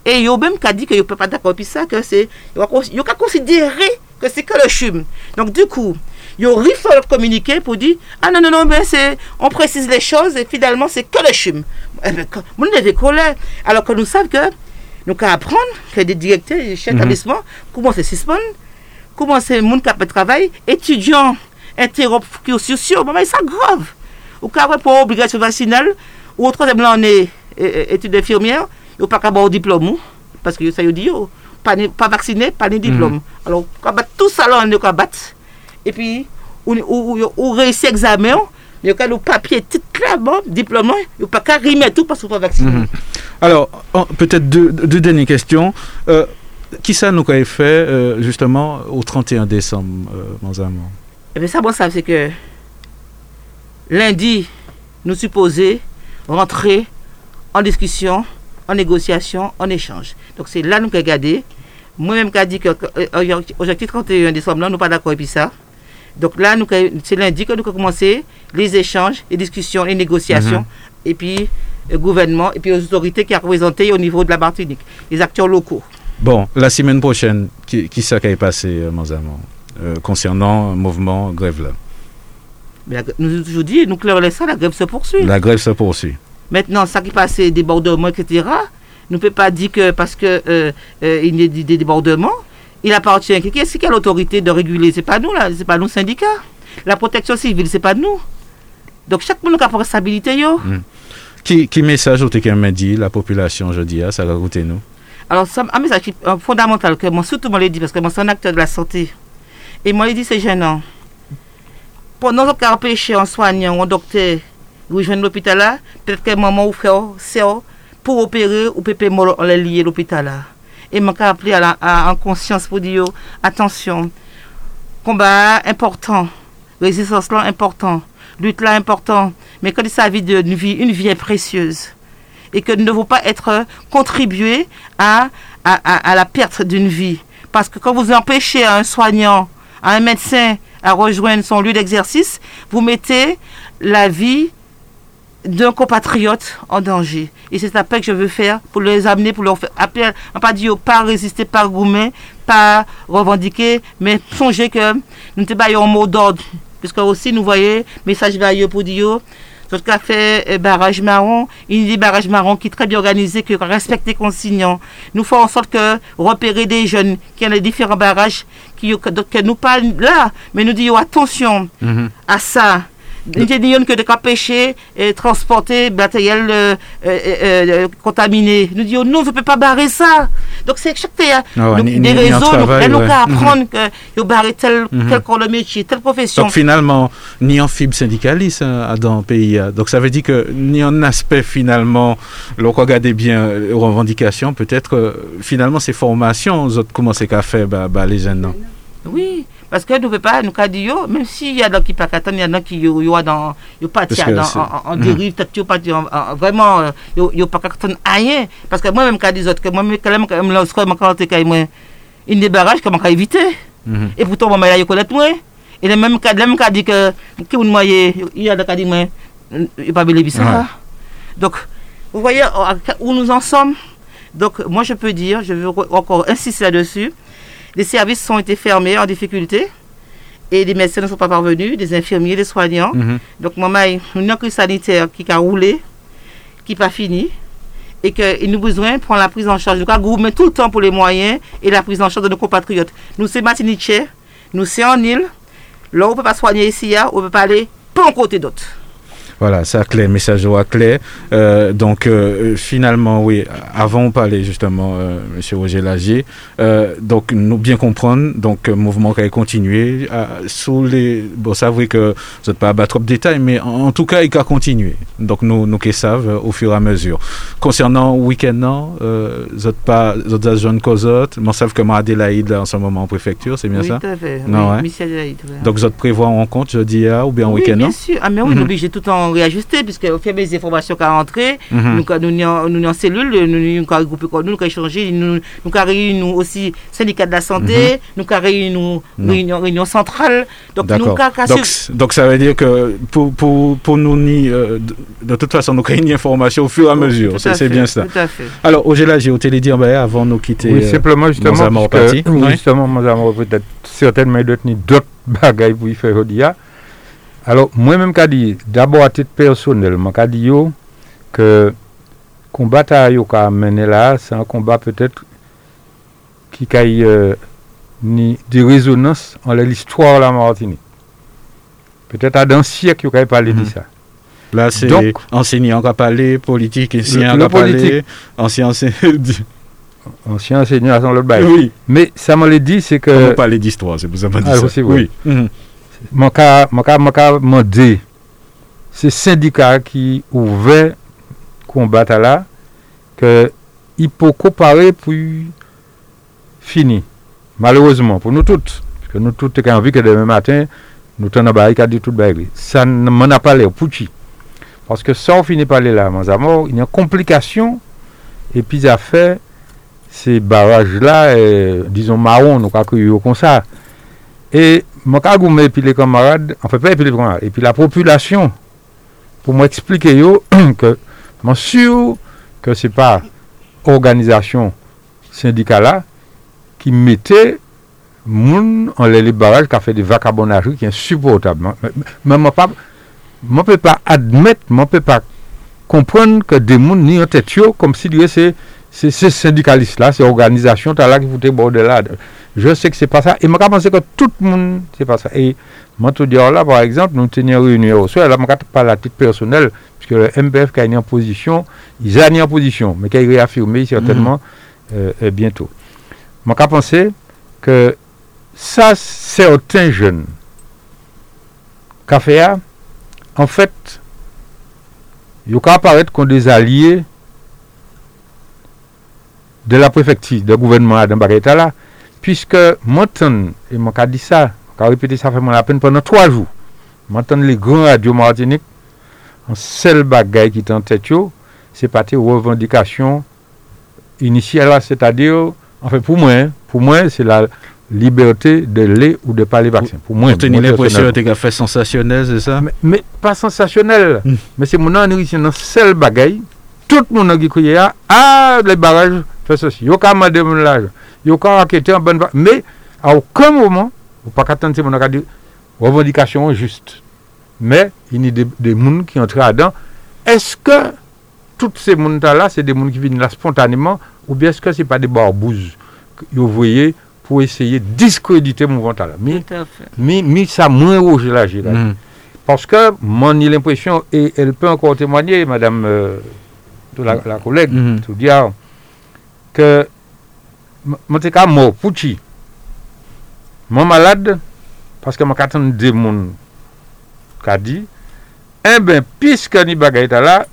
et yo même qu'a dit que yo peut pas d'accord puis ça que c'est yo yo qu'a considéré que c'est que le chum. Donc du coup, yo rifle leur communiqué pour dire ah non non non mais c'est on précise les choses et finalement c'est que le chum. Eh ben, quand- Mon alors que nous savons que nous qu'à apprendre que des directeurs des chefs Mhm. d'établissement comment c'est suspend comment c'est monde qui a pas de travail étudiants interrompent cursus mais c'est grave. Ou qu'à pour obligation vaccinale ou au troisième est euh, euh, études infirmières ou pas qu'à avoir diplôme ou, parce que ça y dit yo, pas pas vacciné pas ni diplôme. Alors quand battre tout ça là on est qu'à battre et puis ou ou ou- ou réussir examen il y a le papier tout clairement diplôme il pas qu'à rimer tout parce qu'on pas vacciné Mhm. Alors, peut-être deux, deux dernières questions. Euh, qui ça nous avait fait euh, justement au 31 décembre, euh, Manzamo Eh bien, ça, bon, ça, c'est que lundi, nous supposons rentrer en discussion, en négociation, en échange. Donc, c'est là nous avons regardé. Moi-même, qui a dit que, euh, objectif 31 décembre, là, nous pas d'accord avec ça. Donc là, nous, c'est lundi que nous avons commencé les échanges, les discussions, les négociations, Mhm. et puis le gouvernement, et puis les autorités qui sont représentées au niveau de la Martinique, les acteurs locaux. Bon, la semaine prochaine, qui, qui ça qui est passé, euh, euh, concernant un mouvement grève là? Mais la- nous avons toujours dit, nous clairons ça, la grève se poursuit. La grève se poursuit. Maintenant, ça qui passe, débordements, etc., nous ne peut pas dire que parce que euh, euh, y a des débordements, il appartient. Qui est-ce qui a l'autorité de réguler? C'est pas nous, là, c'est pas nous syndicats. La protection civile, c'est pas nous. Donc chaque monde a responsabilité, yo. Qui, qui message au TKM dit la population, je dis, ah, ça va goûter nous? Alors, ça, un message euh, fondamental que moi, surtout, moi, je dit, parce que moi, c'est un acteur de la santé. Et moi, je dit, c'est gênant. Pendant qu'on a empêché un soignant ou un docteur de rejoindre l'hôpital là, peut-être un moment où faire, c'est pour opérer ou peut on les lier l'hôpital là. Et j'ai appelé à la, à- en conscience pour dire, attention, combat important résistance là important, lutte là important, mais quand il s'agit d'une vie, une vie est précieuse et que nous ne devons pas être contribués à, à, à, à la perte d'une vie. Parce que quand vous empêchez un soignant, un médecin à rejoindre son lieu d'exercice, vous mettez la vie d'un compatriote en danger. Et c'est l'appel que je veux faire pour les amener, pour leur faire appeler, on pas dire pas résister, pas goumer, pas revendiquer, mais songer que nous te un mot d'ordre. Puisque aussi nous voyons message varieux pour dire ce qu'a fait euh, barrage marron, il dit barrage marron qui est très bien organisé, qui respecte les consignants. Nous faisons en sorte que repérer des jeunes qui ont les différents barrages, qui, que, que nous pas là, mais nous disons attention Mhm. à ça. Nous disons que de pêcher et transporter matériel euh, euh, euh, contaminé. Nous disons non, je ne peux pas barrer ça. Donc c'est chaque pays, Ah nous- des réseaux, nous, nous ouais. qu'à Mhm. apprendre que vous barrer tel, Mhm. tel corps de métier, telle profession. Donc finalement, ni en fibre syndicaliste hein, dans le pays. hein. Donc ça veut dire que ni en aspect finalement, l'on regarde bien les revendications, peut-être finalement ces formations, autres commencez qu'à faire bah, bah, les jeunes. non? Oui, parce que nous ne pouvons pas, nous dit, yo, même s'il y a des gens qui ne il y a qui yo, yo, dans, yo dans, c'est- en, dérive, peut-être yo parti en, en- vraiment, euh, yo, yo pas rien. Parce que moi-même, quand des autres, que moi-même, quand même, quand même, quand moi, a des barrages, comment qu'à éviter. Mhm. Et pourtant, moi, là, yo connaît moi. Et le même cas, même cas dit que, que vous il y a dit, moi, il pas ça. Donc, vous voyez où nous en sommes. Donc, moi, je peux dire, je veux re- encore insister là-dessus. Les services ont été fermés en difficulté et les médecins ne sont pas parvenus, des infirmiers, des soignants. Mhm. Donc, maman, une crise sanitaire qui a roulé, qui n'est pas fini et qu'il nous besoin de prendre la prise en charge. Donc, à gouvernement tout le temps pour les moyens et la prise en charge de nos compatriotes. Nous, c'est Martinique, nous, c'est en île. Là, on ne peut pas soigner ici, là, on ne peut pas aller pas en côté d'autres. Voilà, ça clair, message au clair. Euh, donc euh, finalement, oui, avant on parlait justement, euh, Monsieur Roger Lagier. Euh, donc nous bien comprendre, donc euh, mouvement qui a continué à, sous les, bon ça vrai que vous n'êtes pas à battre trop de détails, mais en, en tout cas il a continué. Donc nous nous qui savent au fur et à mesure. Concernant week-end, non, euh, vous n'êtes pas, vous êtes jeunes causotes, mais savent que Adélaïde là, en ce moment en préfecture, c'est bien oui, ça? tout à fait. Non, oui, ouais. Donc vous êtes prévoir en compte jeudi à ou bien en oui, week-end, bien sûr. Ah, mais oui, Mhm. nous obligé tout le temps réajuster, puisque au fur et à mesure des informations qui sont rentrées, nous, quand nous, nous, en- nous, nous en cellule, nous, nous, regroupé nous, nous, échanger, nous, nous, nous aussi, syndicat de la santé, nous, réunir nous. Non. réunion, réunion centrale. Donc, nous, Donc, donc ça veut dire que pour, pour, pour nous, ni, euh, de, de toute façon, nous créons une information au fur et à mesure. Tout C'est à c'est fait, bien ça. Tout à fait. Alors, Ogela, j'ai te dire bah, avant de nous quitter. Oui, euh, simplement, justement, parce que- oui, justement, Mozambique peut-être certainement d'autres ni d'autres bagailles pour y faire aujourd'hui. Alors, moi-même, qu'a dit, d'abord à titre personnel, dit yo, que combat à yo qu'a mené là, c'est un combat peut-être qui a euh, ni de résonance en l'histoire de la Martinique. Peut-être à d'un siècle, il a parlé Mhm. de ça. Là, c'est Donc- enseignant qui a parlé, politique, ancien le qui a parlé, ancien Ancien enseignant dans l'autre bail. Oui, Mais ça me l'a dit, c'est on que parler d'histoire, c'est pour ça que je dis Ah, ça. aussi, oui. Oui. Mhm. Mon cas, mon dé, c'est syndicat qui ouvert combat à là, que il peut comparer puis fini. Malheureusement, pour nous toutes. Parce que nous toutes, qui avons envie que demain matin, nous t'en barricade de toute bagarre. Ça ne m'en a pas l'air, pouchi. Parce que ça, on finit par aller là, il y a une complication, et puis ça fait ces barrages-là, euh, disons marron, nous avons comme ça. Et Mwen ka goume epi le kamarade, an fe pe epi le kamarade, epi la populasyon, pou mwen eksplike yo, ke mwen sur ke se pa organizasyon syndikala ki mette moun an lè liberal ka fè de vakabonajou ki insupportab. Mwen pe pa admèt, mwen pe pa kompron ke de moun ni an tèt yo kom si diwe se c'est ces syndicalistes là, ces organisations là qui foutaient bord de là. Je sais que c'est pas ça. Et je pense que tout le monde, c'est pas ça. Et moi, tout dire là, par exemple, nous tenions une réunion au soir, là, je ne pas à titre personnel, puisque le MPF qui a une en position, ils ont une en position, mais qui a réaffirmé certainement euh, euh, bientôt. Je pense que ça, certains jeunes, café en fait, ils apparaître comme des alliés de la préfecture, du gouvernement Adam Barreta là, puisque Monton, et mon dit ça, j'ai répété ça fait la peine pendant trois jours, m'entendre les grands radios Martinique, un seul bagage qui est en tête, c'est pas tes revendications initiales, là, c'est-à-dire, enfin, pour moi, pour moi, c'est la liberté de lait ou de pas les vaccins. Pour moi, moi, l'impression que fait sensationnel, c'est ça? Mais, mais pas sensationnel. Mm. Mais c'est mon enrichissement dans seul bagaille. Tout le monde qui crié ah, ah, les barrages fait ceci. Yo ka mandé mon l'argent. Yo ka enquêté en bonne Mais à aucun moment, ou pas qu'attendre mon a dit revendication juste. Mais il y a des, des gens qui entrent là-dedans. Est-ce que tous ces gens là, c'est des gens qui viennent là spontanément ou bien est-ce que c'est pas des barbouzes que vous voyez pour essayer de discréditer mon mouvement là. Mais, Tout à fait. mais, mais ça moins rouge là, j'ai là. Mhm. Parce que mon j'ai l'impression, et elle peut encore témoigner, madame euh, de la, la collègue, Mhm. tout dire, que mort, pouchi. Mon malade, parce que mon attend des moun qu'a dit, eh ben, puisque ni bagay ta là,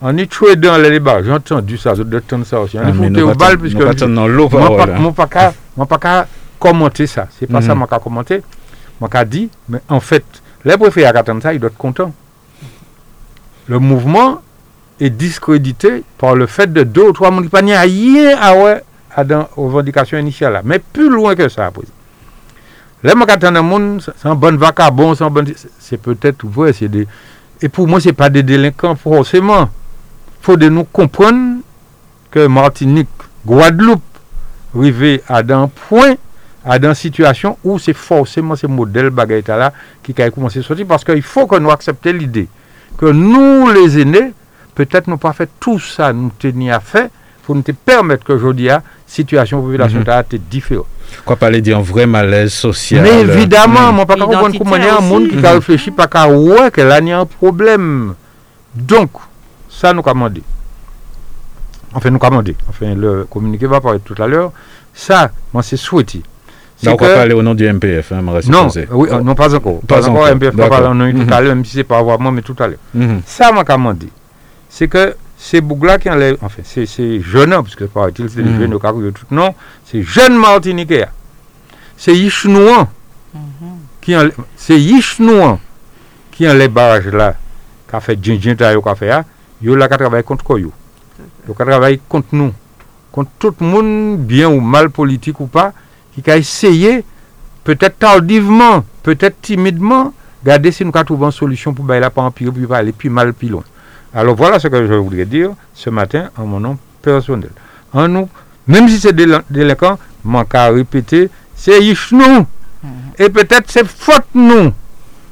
on est tué dans les débats. J'ai entendu ça, j'ai entendu ça aussi. On Ah, est au bal, puisque nous pas moi pas, moi moi commenter ça. C'est pas Mhm. ça moi qu'à commenter. Moi qu'à dit, mais en fait, les préfets à ça, ils doivent être contents. Le mouvement est discrédité par le fait de deux ou trois monde qui pas rien à ouais dans revendication initiale là. Mais plus loin que ça après. Qu'attendre un monde, c'est un bon vacabon, c'est un bon c'est peut-être vrai, c'est des et pour moi c'est pas des délinquants forcément. Faut de nous comprendre que Martinique, Guadeloupe arrivé à d'un point, à dans situation où c'est forcément ce modèle bagaille là qui a commencé à sortir parce qu'il faut que nous acceptions l'idée que nous les aînés, peut-être nous pas fait tout ça, nous tenir à faire pour nous te permettre que aujourd'hui la situation population Mhm. était différente. Quoi parler d'un vrai malaise social? Mais évidemment, mhm. moi pas comprendre comment il y a un monde qui a Mhm. réfléchi pas qu'à ouais que là il y a un problème. Donc ça nous commandé. Enfin nous commandé. Enfin le communiqué va parler tout à l'heure. Ça, moi c'est souhaité. Là, on va parler au nom du MPF, hein, me reste non, oui, euh, non, pas encore. Pas Pas, encore, encore, MPF pas d'accord. parlé en eu tout à l'heure, même si c'est pas vraiment, mais tout à l'heure. Mhm. Ça, m'a commandé. c'est que ces bougla qui enlèvent, enfin, c'est ces jeunes, parce que paraît-il, c'est des mmh. jeunes au carreau tout, non, c'est jeunes martiniquais. C'est Yichnouan mm-hmm. qui enlève, c'est Yichnouan qui enlève barrage là, qui a fait djin ta yo, qui a fait, yo là qui travaille contre quoi, yo. Yo qui travaille contre nous, contre tout le monde, bien ou mal politique ou pas, qui a essayé, peut-être tardivement, peut-être timidement, garder si nous avons trouvé une solution pour bailler la pas empirer, puis aller plus mal, plus loin. Alors voilà ce que je voudrais dire ce matin en mon nom personnel. En nous, même si c'est des délinquants, manque à répéter, c'est nous. Et peut-être c'est faute nous.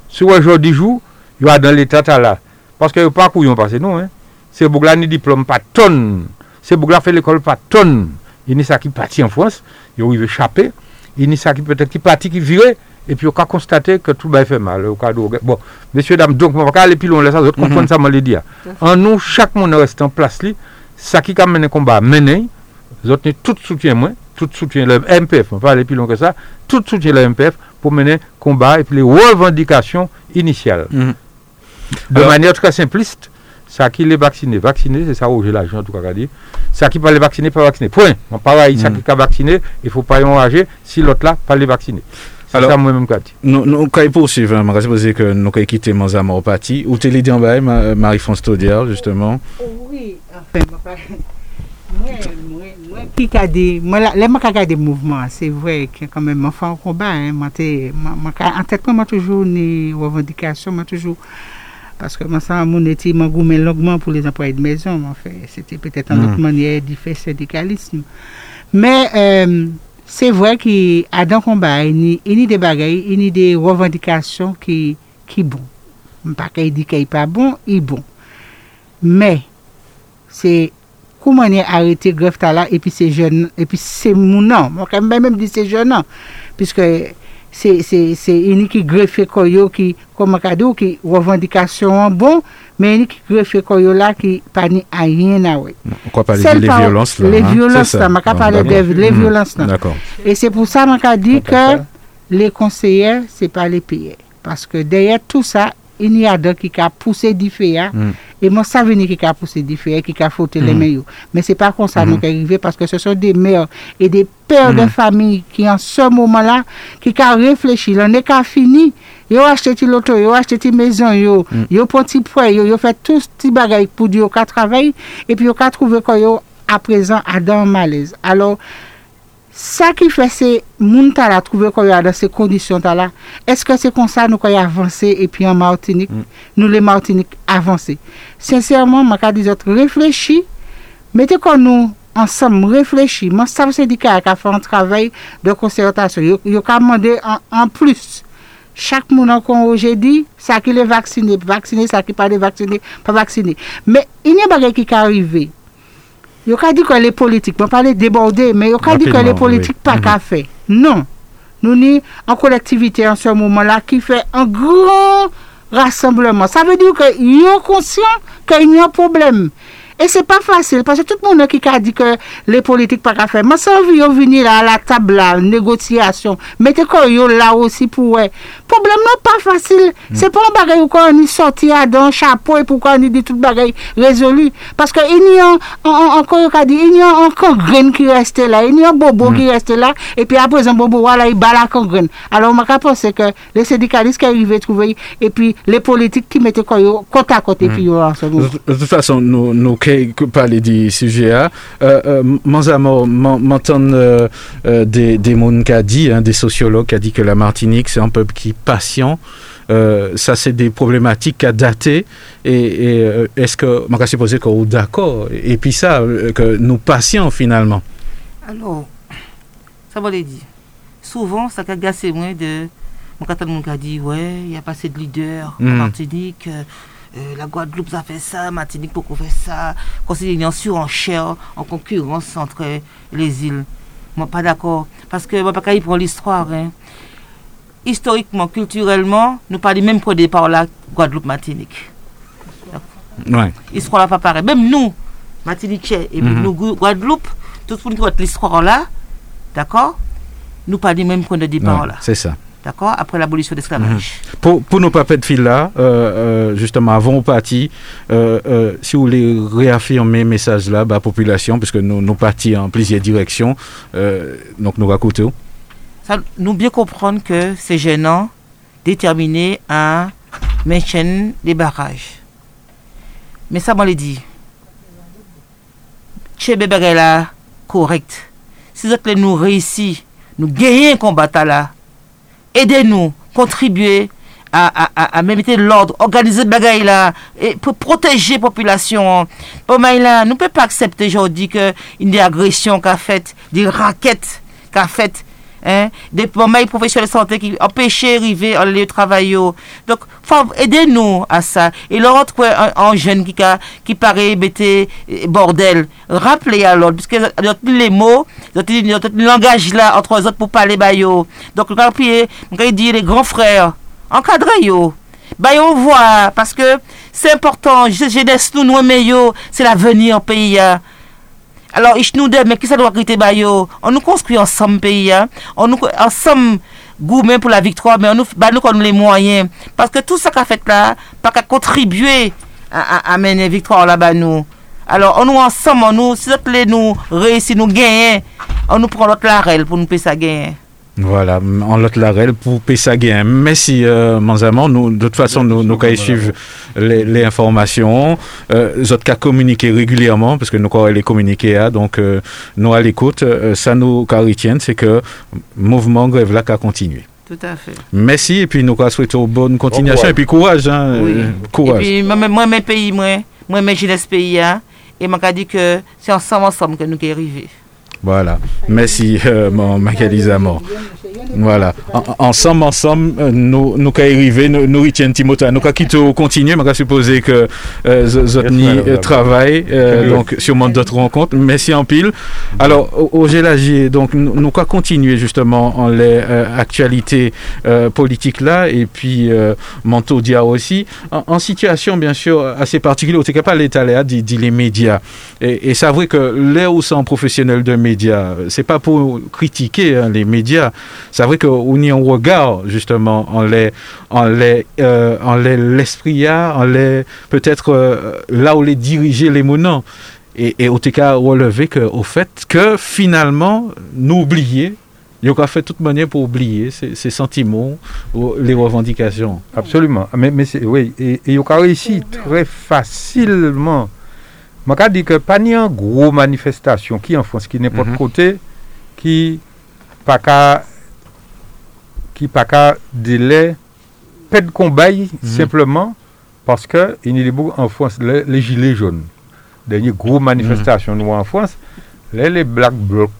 Si aujourd'hui jour, il y a dans l'état là. Parce que pas couillon passé nous. Hein. Ces bougs ni diplôme pas tonne. Ces bougs fait l'école pas tonne. Il y a ça qui parti en France, il arrive échapper. Il y a ça qui peut-être qui parti qui virait. Et puis, on a constaté que tout va fait mal. Au cas où- bon, messieurs, dames, donc, on va pas aller plus loin, là, ça, vous comprenez ça, moi, le dire. En nous, chaque monde reste en place, li, ça qui a mené combat, mené, vous autres, tout soutien, moi, tout soutien, le MPF, on va pas aller plus loin que ça, tout soutien le MPF pour mener combat et puis les revendications initiales. Mhm. De Alors- manière très simpliste, ça qui les vacciné, vacciné, c'est ça où j'ai l'argent, en tout cas, dit. Ça qui pas les vacciner, pas vacciner. Point. Bon, pareil, ça Mhm. qui a vacciné, il faut pas y enrager si l'autre là, pas les vacciner. Alors- ça, moi-même, dit. Nous, nous, quand il poursuivre, hein, je que nous avons quitté Manzamor Parti. Où t'es l'idée en bas, Ma- Marie-France Taudière, justement? Oui, enfin, moi, pas- moi, moi, moi, qui a des, moi, là, a des mouvements, c'est vrai que quand même, moi, fait un combat, hein, moi, moi, en tête, moi, toujours, des revendications, moi, toujours, parce que moi, ça, mon était, moi, gourmet longuement pour les employés de maison, mais en fait, c'était peut-être une Mhm. autre manière d'y faire syndicalisme. Mais, euh, Se vwe ki adan komba eni de bagay, eni de revendikasyon ki, ki bon. Mpa ka yi di ka yi pa bon, yi bon. Me, se kouman yi arete grefta la epi se jen, epi se mounan. Mwen ka mwen mwen di se jen nan. Piske... c'est une qui greffe koyo qui comme cadeau qui revendication bon mais une qui greffe koyo là qui pas ni à rien à ouais On va parler des par- violences, là. les hein, violences, là, m'a parler les Mhm. violences, là. D'accord. et c'est pour ça qu'on dit que les conseillers c'est pas les payés parce que derrière tout ça ini ador ki ka pousse di fe ya, mm. e mwen sa veni ki ka pousse di fe ya, ki ka fote mm. le hmm. men yo. Men se pa kon sa nou hmm. ka rive, paske se son de mer, e de per de hmm. fami ki an se mouman la, ki ka reflechi, lan e ka fini, yo achete ti loto, yo achete ti mezon yo, yo pon ti pwe yo, yo fe tous ti bagay pou di yo ka travay, e pi yo ka trouve kon yo aprezen adan malez. Alors, Sa ki fwe se moun ta la trouve kwa yo a dan se kondisyon ta la, eske se konsa nou kwa yo avanse epi an Martinique, mm. nou le Martinique avanse. Sensèrman, maka dizot, reflechi, mette kon nou ansam reflechi, man sa mse di ka a ka fwe an travay de konservatasyon. Yo, yo ka mande an, an plus. Chak moun an kon oje di, sa ki le vaksine, vaksine, sa ki pa de vaksine, pa vaksine. Me, inye bagay ki ka arrive, il a dit que les politiques on parler déborder mais il a dit que les politiques oui. pas qu'à faire non. Nous en collectivité en ce moment là qui fait un grand rassemblement. Ça veut dire que ils sont conscients qu'il y et c'est pas facile parce que tout le monde qui a dit que les politiques pas qu'à faire. Moi, ça dire venir là à la table là, négociation. Mettez quoi yo là aussi pour ouais. Problème non pas facile. C'est pas un bagage où on est à dans un chapeau et pourquoi on dit tout bagage résolu. Parce que il y a en- en- encore il a dit il y a encore graine qui reste là, il y a un bobo qui reste là et puis après un bobo voilà il bat la graine. Alors je pense que les syndicalistes qui arrivent trouver et puis les politiques qui mettent quoi yo côte à côté yo. De, de toute façon, nous, sujet, hein. euh, euh, Manzamo, m'en- m'entendre des, des qui dit, hein, des sociologues qui a dit que la Martinique, c'est un peuple qui est patient. Euh, ça, c'est des problématiques à dater. Et, et, euh, est-ce que, moi, je supposer qu'on est d'accord. Et puis ça, euh, que nous patients finalement. Alors, ça va les dire. Souvent, ça a gâché moins de. Mon monde a dit, ouais, il n'y a pas assez de leaders en Mm. Martinique. euh, euh, la Guadeloupe, ça fait ça, Martinique, pourquoi fait ça Considéré en surenchère, en concurrence entre les îles. Moi, pas d'accord. Parce que, moi, pas prendre l'histoire. Hein. Historiquement, culturellement, nous parlons même pour départ la Guadeloupe-Martinique. Ouais. L'histoire là pas pareil. Même nous, Martiniquais et puis Mhm. nous, Guadeloupe, tout le monde l'histoire là, d'accord Nous du même de départ Ouais, là, c'est ça. D'accord Après l'abolition de l'esclavage. Pour, pour nos papettes de fil là, euh, euh, justement, avant on partit, euh, euh, si vous voulez réaffirmer message là, bah, population, parce que nous, nous partis en plusieurs directions, donc nous racontons. Ça, nous bien comprendre que c'est gênant, déterminé à maintenir les barrages. Mais ça, moi, le dit. Tché là, correct. Si nous réussi, nous gagnons un combat là, aidez-nous, contribuez à, à, à, mettre l'ordre, organiser bagay et pour protéger la population. Pour nous ne pouvons pas accepter aujourd'hui qu'il y des agressions qu'a faites, des raquettes qu'a faites, hein, des moments professionnels de santé qui empêchent d'arriver à lieu de travail. Donc, faut aider nous à ça. Et l'autre, quoi, un, un jeune qui, qui paraît bêter bordel, rappelez à l'autre, parce que les mots, le langage là entre eux autres pour parler bah yo. Donc, quand dit les grands frères, encadrez yo. Bah voit, parce que c'est important, je- jeunesse nous, nous, c'est l'avenir pays. Alors, ich nous mais qui ça doit quitter bah? On nous construit ensemble pays, hein. On nous ensemble pour la victoire, mais on nous, bah nous les moyens. Parce que tout ça qu'a fait là, pas qu'à contribuer à, à, à mener victoire là-bas nous. Alors, on nous ensemble, on nous, si nous réussit, nous gagnons, on nous prend l'autre larelle pour nous payer ça gagner. Voilà, en l'autre larel pour Pessaguin. Merci, euh, Manzaman. Nous, de toute façon, nous, nous, quand suivre les, les informations, euh, autres qu'à communiquer régulièrement, parce que nous, quand les communiquer, hein, donc, euh, nous, à l'écoute, euh, ça nous, qu'à retienne, c'est que mouvement grève là qu'à continuer. Tout à fait. Merci, et puis nous, qu'à souhaiter bonne continuation, et puis courage, hein, Oui. euh, courage. Et puis, moi, mes pays, moi, moi, mes jeunesse pays, hein, et m'a dit que c'est ensemble, ensemble que nous arriver. Voilà. Merci, euh, Macalizamon. Voilà. En- ensemble, ensemble, euh, nous, nous, qu'à arriver, nous, nous, retiens Timothée, nous, qu'à quitter, continuer, mais qu'à supposer que, euh, z- zot Yes, ni, madame. euh, travail, euh, donc, sûrement d'autres rencontres. Merci en pile. Alors, au, Gélagier, donc, nous, qu'à continuer, justement, en les, euh, actualités, politiques là, et puis, Manteau Dia aussi, en, en situation, bien sûr, assez particulière, au pas l'état là, dit, dit les médias. Et, et c'est vrai que là où sont professionnels de médias, c'est pas pour critiquer hein, les médias, c'est vrai qu'on y on regarde justement en les, en les, euh, en les l'esprit, en les peut-être euh, là où les diriger les monants. et, et au TK relevé que, au fait que finalement, nous oublier, il y a fait de toute manière pour oublier ces, ces sentiments, ou les revendications. Absolument. Mais, mais c'est- oui, et il y a réussi très facilement. Je dire que pas ni une grosse manifestation qui en France, qui n'importe Mhm. côté, qui pas qu'à qui pas qu'à délai, pas de combat simplement parce que il y a beaucoup en France les, les gilets jaunes. Dernière grosse manifestation nous en France, les, les black blocs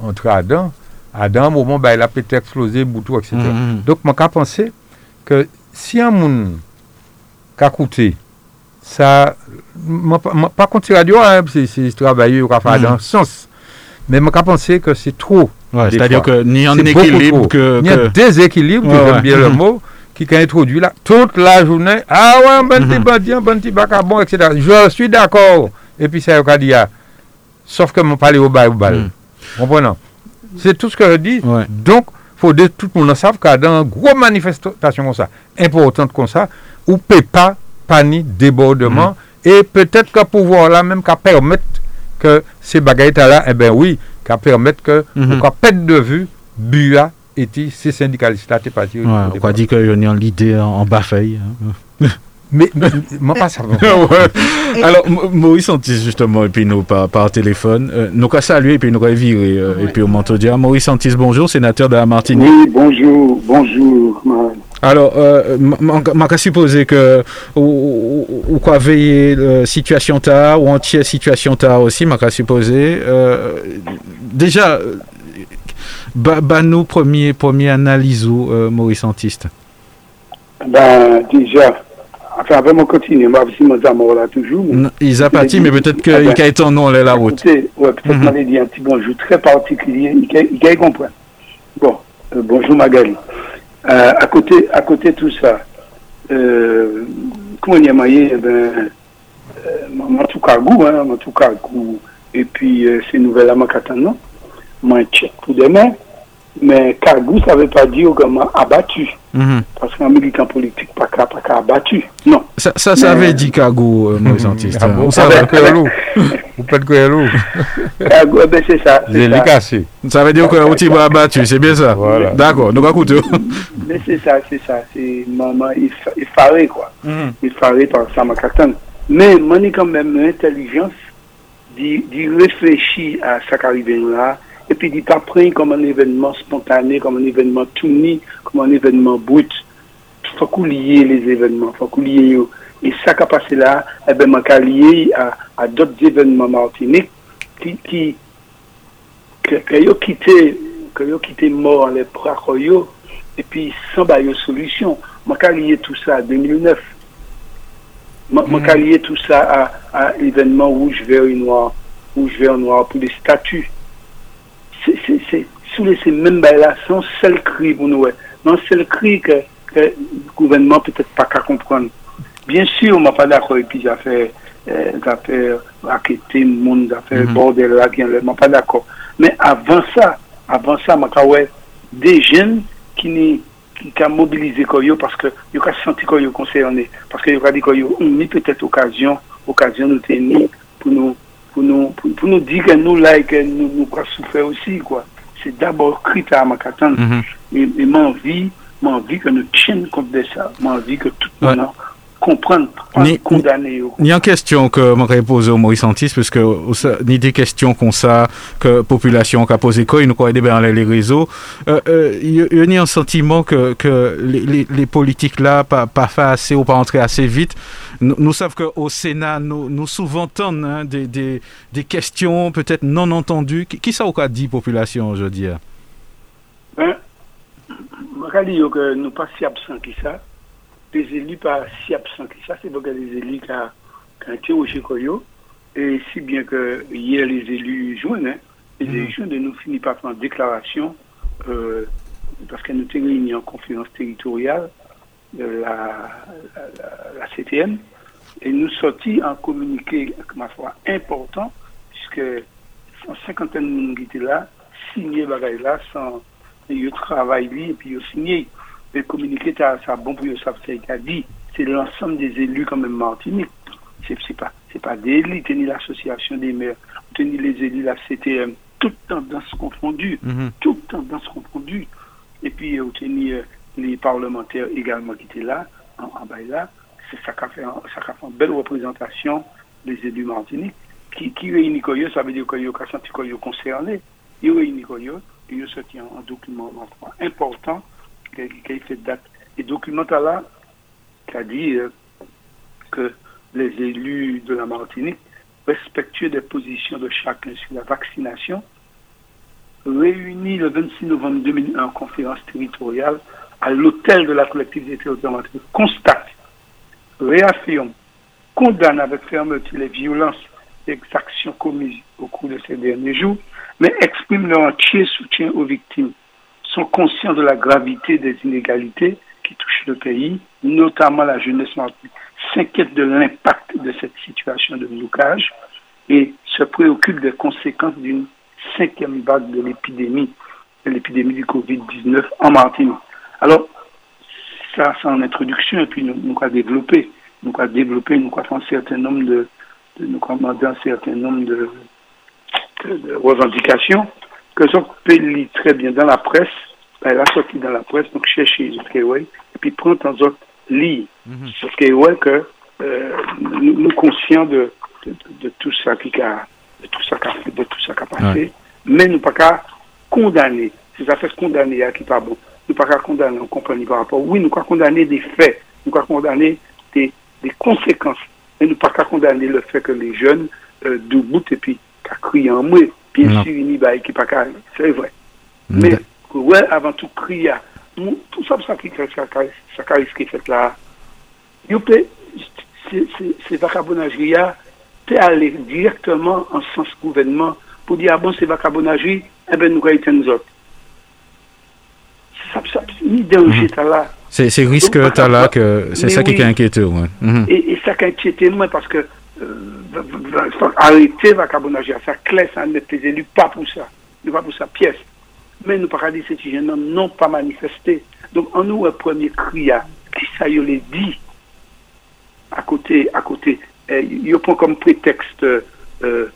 entre Adam, Adam, au moment bah, il a peut-être explosé, boutou, etc. Mhm. Donc, je pense penser que si un monde qui a coûté, ça, pas- contre radio, hein, c'est travailler, Mhm. dans ce sens. Mais je pense penser que c'est trop. Ouais, C'est-à-dire ni en C'est beaucoup équilibre que. Il y a un déséquilibre, Ouais, j'aime bien le Mhm. mot, qui a introduit là, toute la journée. Ah ouais, bon petit Mhm. bandit, un bon petit vagabond, etc. Je suis d'accord. Et puis, ça, il dit, ah, sauf que mon parler au bal, au bal. Mhm. Comprenez? C'est tout ce que je dis. Ouais. Donc, il faut que tout le monde sache que dans une grosse manifestation comme ça, importante comme ça, on ne peut pas panique, débordement, et peut-être que pouvoir là même qu'à permettre que ces bagailles là, eh bien oui, qu'à permettre que, ou qu'à perdre de vue, BUA et ces syndicalistes là, t'es parti. Ouais, on y a l'idée en, en bas-feuille. hein. Mais, mais, moi pas ça. Ouais. Alors, Maurice Antis, justement, et puis nous, par, par téléphone, euh, nous qu'à saluer, et puis nous qu'à virer, euh, et puis au manteau dire Maurice Antis, bonjour, sénateur de la Martinique. Oui, bonjour, bonjour. Alors, euh, m'a que, ou, ou, ou quoi veiller euh, situation tard, ou entière situation tard aussi, m'a qu'à supposer. Euh, déjà, euh, bah, bah, nous, premier, premier analyse où, euh, Maurice Antiste. Ben, déjà, enfin, avant de continuer, moi, aussi, mon amour là toujours. mais- Ils a parti, mais peut-être Ah ben. a en nom, la route. Écoutez, ouais, peut-être Mhm. m'avait dit un petit bonjour très particulier, il ca- il ca- il comprend. Bon, euh, bonjour Magali. Euh, à côté, à côté de tout ça, euh, comment on y a maillé, eh ben, euh, mon tout cargou, hein, mon tout cargou, et puis euh, ces nouvelles-là, ma non, mon check pour demain, mais cargou, ça veut pas dire comment abattu, Mhm. parce qu'un militant politique, pas qu'à, pas qu'à abattu, non. Ça, ça, ça Mais- avait dit Cargo, euh, Maurice Antiste. Ah bon, On ça va que l'eau. Vous faites que l'eau. Cargou, eh ben, c'est ça. c'est cassé. Ça veut dire que Outi va abattu, c'est bien ça. Voilà. D'accord, nous allons écouter. Mais c'est ça, c'est ça. C'est maman effa- effaré, quoi. Mhm. Effaré par ça, ma catane. Mais moi, j'ai quand même l'intelligence d'y réfléchir à ça qui arrive là, et puis d'y pas prendre comme un événement spontané, comme un événement tourné, comme un événement brut. Il faut qu'on lie les événements, il faut qu'on yo. Et ça qui a passé là, eh ben, m'a qu'à lier à, à d'autres événements martiniques qui, qui, que, que yo quitté, que yo quitté mort les bras et puis sans bah, yo solution. M'a qu'à lier tout ça à 2009. M'a m'a qu'à lier tout ça à, à l'événement rouge, vert et noir, rouge, vert, noir pour les statuts. C'est, c'est, c'est, sous les, mêmes bails-là, sans seul cri pour nous, ouais. Cri que, que le gouvernement peut-être pas qu'à comprendre. Bien sûr, on m'a pas d'accord, et puis j'ai fait, euh, j'ai fait raqueter le monde, j'ai fait Mhm. bordel là, bien, je pas d'accord. Mais avant ça, avant ça, m'a qu'à ouais, des jeunes qui ni qui qui a mobilisé Koyo senti Koyo concerné parce que ils ont dit Koyo on mis peut-être occasion occasion nous tenir pour nous pour nous pour, pour nous dire que nous là et que nous nous quoi souffrir aussi quoi c'est d'abord critère à ma katane Mhm. et, et m'envie m'envie que nous tiennes compte de ça m'envie que tout le Ouais. monde ni- condamner. Il y a une question que je poser au Maurice Antiste, parce que ni des questions qu'on ça, que la population a posé quoi, il nous croit dans les réseaux. Euh, euh, Il y, a- il a un sentiment que, que les, les, les politiques là, pas, pas fait assez ou pas entrer assez vite. Nous, nous savons qu'au Sénat, nous, nous souvent entendons hein, des, des, des questions peut-être non entendues. Qui, qui ça cas dit population, je veux dire? Ben, je que nous pas si absents que ça. Les élus pas si absents que ça. C'est parce que les élus qui ont interrogé Koyo. Et si bien que hier les élus joignent, hein, les élus joignent de nous finit par faire une déclaration euh, parce que nous sommes réunis en conférence territoriale de la, la, la- la CTM et nous sortis en communiqué, ma foi, important puisque une cinquantaine de monde qui étaient là, signé bagaille là sans ils travaillent et puis ils signé. Et communiquer, ça bon pour ça c'est qu'a dit. C'est l'ensemble des élus quand même Martinique. C'est pas c'est pas des élites, ni l'association des maires, ni les élus, la CTM, tout tendance confondue, Mhm. toute tendance confondue. Et puis, euh, ni euh, les parlementaires également qui étaient là, en, en bas là, c'est ça qui a fait, ça a fait une belle représentation des élus martiniques. Qui, qui réunit ça veut dire que a senti Koyo concerné. Il réunit Koyo, il a sorti un, un document important qui, a fait date. Et document là, qui a dit euh, que les élus de la Martinique, respectueux des positions de chacun sur la vaccination, réunis le 26 novembre 2001 en conférence territoriale à l'hôtel de la collectivité territoriale Martinique, constate, réaffirme, condamne avec fermeté les violences et exactions commises au cours de ces derniers jours, mais exprime leur entier soutien aux victimes, sont conscients de la gravité des inégalités qui touchent le pays, notamment la jeunesse martinique, s'inquiètent de l'impact de cette situation de blocage et se préoccupent des conséquences d'une cinquième vague de l'épidémie, de l'épidémie du Covid-19 en Martinique. Alors, ça, c'est en introduction, et puis nous, nous avons développé, nous avons développé, nous fait un certain nombre de, de un certain nombre de revendications que peut lire très bien dans la presse, ben, elle a sorti dans la presse, donc cherchez Keway, et puis prendre en autres lire. Mhm. Parce que ouais, que euh, nous, nous conscients de, de, de- de tout ça qui a de tout ça fait, de tout ça qui a passé, mais nous pas qu'à condamner. Ces affaires condamnées à qui pas bon. Nous pas qu'à condamner en compagnie par rapport. Oui, nous pas condamner des faits, nous pas condamner des, des conséquences, mais nous pas qu'à condamner le fait que les jeunes euh, debout et puis qu'à crier en moi. Bien sûr, il n'y a qui pas qu'à, c'est vrai. Mais, ouais, avant tout, Mou- tout ça, ça qui risque fait là, yo c'est- c'est c'est vacabonagerie, là, peut aller directement en sens gouvernement pour dire, ah bon, c'est vacabonagerie, eh ben, nous, quand nous autres. Ça, ça, ni danger, Mhm. t'as là. C'est risque Donc, tu as là que c'est ça qui est inquiétant. Ouais. Mhm. Et, ça qui inquiète moi parce que euh, arrêter vacabonagerie, ça clair, ça net les élus, pas pour ça. Nous pas pour ça, pièce. Mais nous pas dire ces jeunes hommes n'ont pas manifesté. Donc, en nous, un premier cri, à qui ça y les dit, à côté, à côté, il prend comme prétexte euh, euh,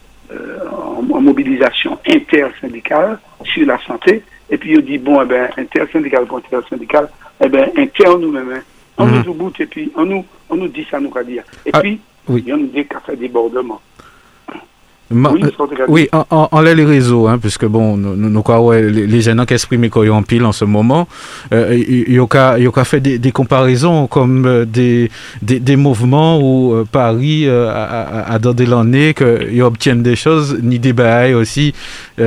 en, en mobilisation intersyndicale sur la santé, et puis il dit, bon, eh ben, intersyndicale pour intersyndicale, eh ben, interne nous-mêmes, hein. on Mhm. nous bout, et puis on nous, on nous dit ça, nous va dire. Et Ah, puis, oui. il y a des cafés débordement. Ma- Oui, oui, en, en, en les réseaux, hein, puisque bon, nous, quoi, ouais, les, les jeunes qui expriment en pile en ce moment, euh, y a a fait des, des comparaisons comme euh, des, des, des mouvements où euh, Paris euh, a, a, a donné l'année qu'ils obtiennent des choses, ni des bails aussi.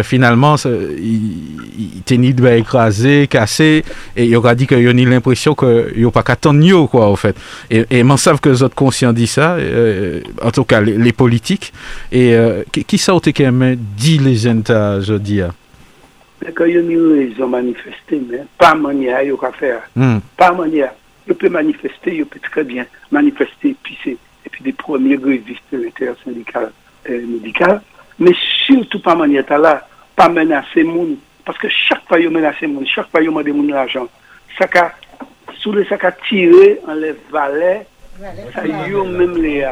Finalement, ça- il il était ni écrasés, cassés, et il aura dit qu'il y a ni l'impression qu'il n'y a pas qu'à mieux, quoi, au fait. Et, et m'en savent que les autres conscients disent ça, en tout cas les, les politiques. Et qui, qui ça aurait quand même dit les t'as, je dis. hein? Mais quand y a une raison manifestée, mais pas manière, y a faire. Pas manière. Il peut manifester, il peut très bien manifester, et puis c'est, et puis des premiers grévistes de l'intersyndical euh, médical, mais surtout pas manière, t'as là, pas menacer monde, parce que chaque fois il menace monde, chaque fois il demande monde l'argent, ça qu'a, sous le ça qu'a tiré en les valets, ça y est même les, euh,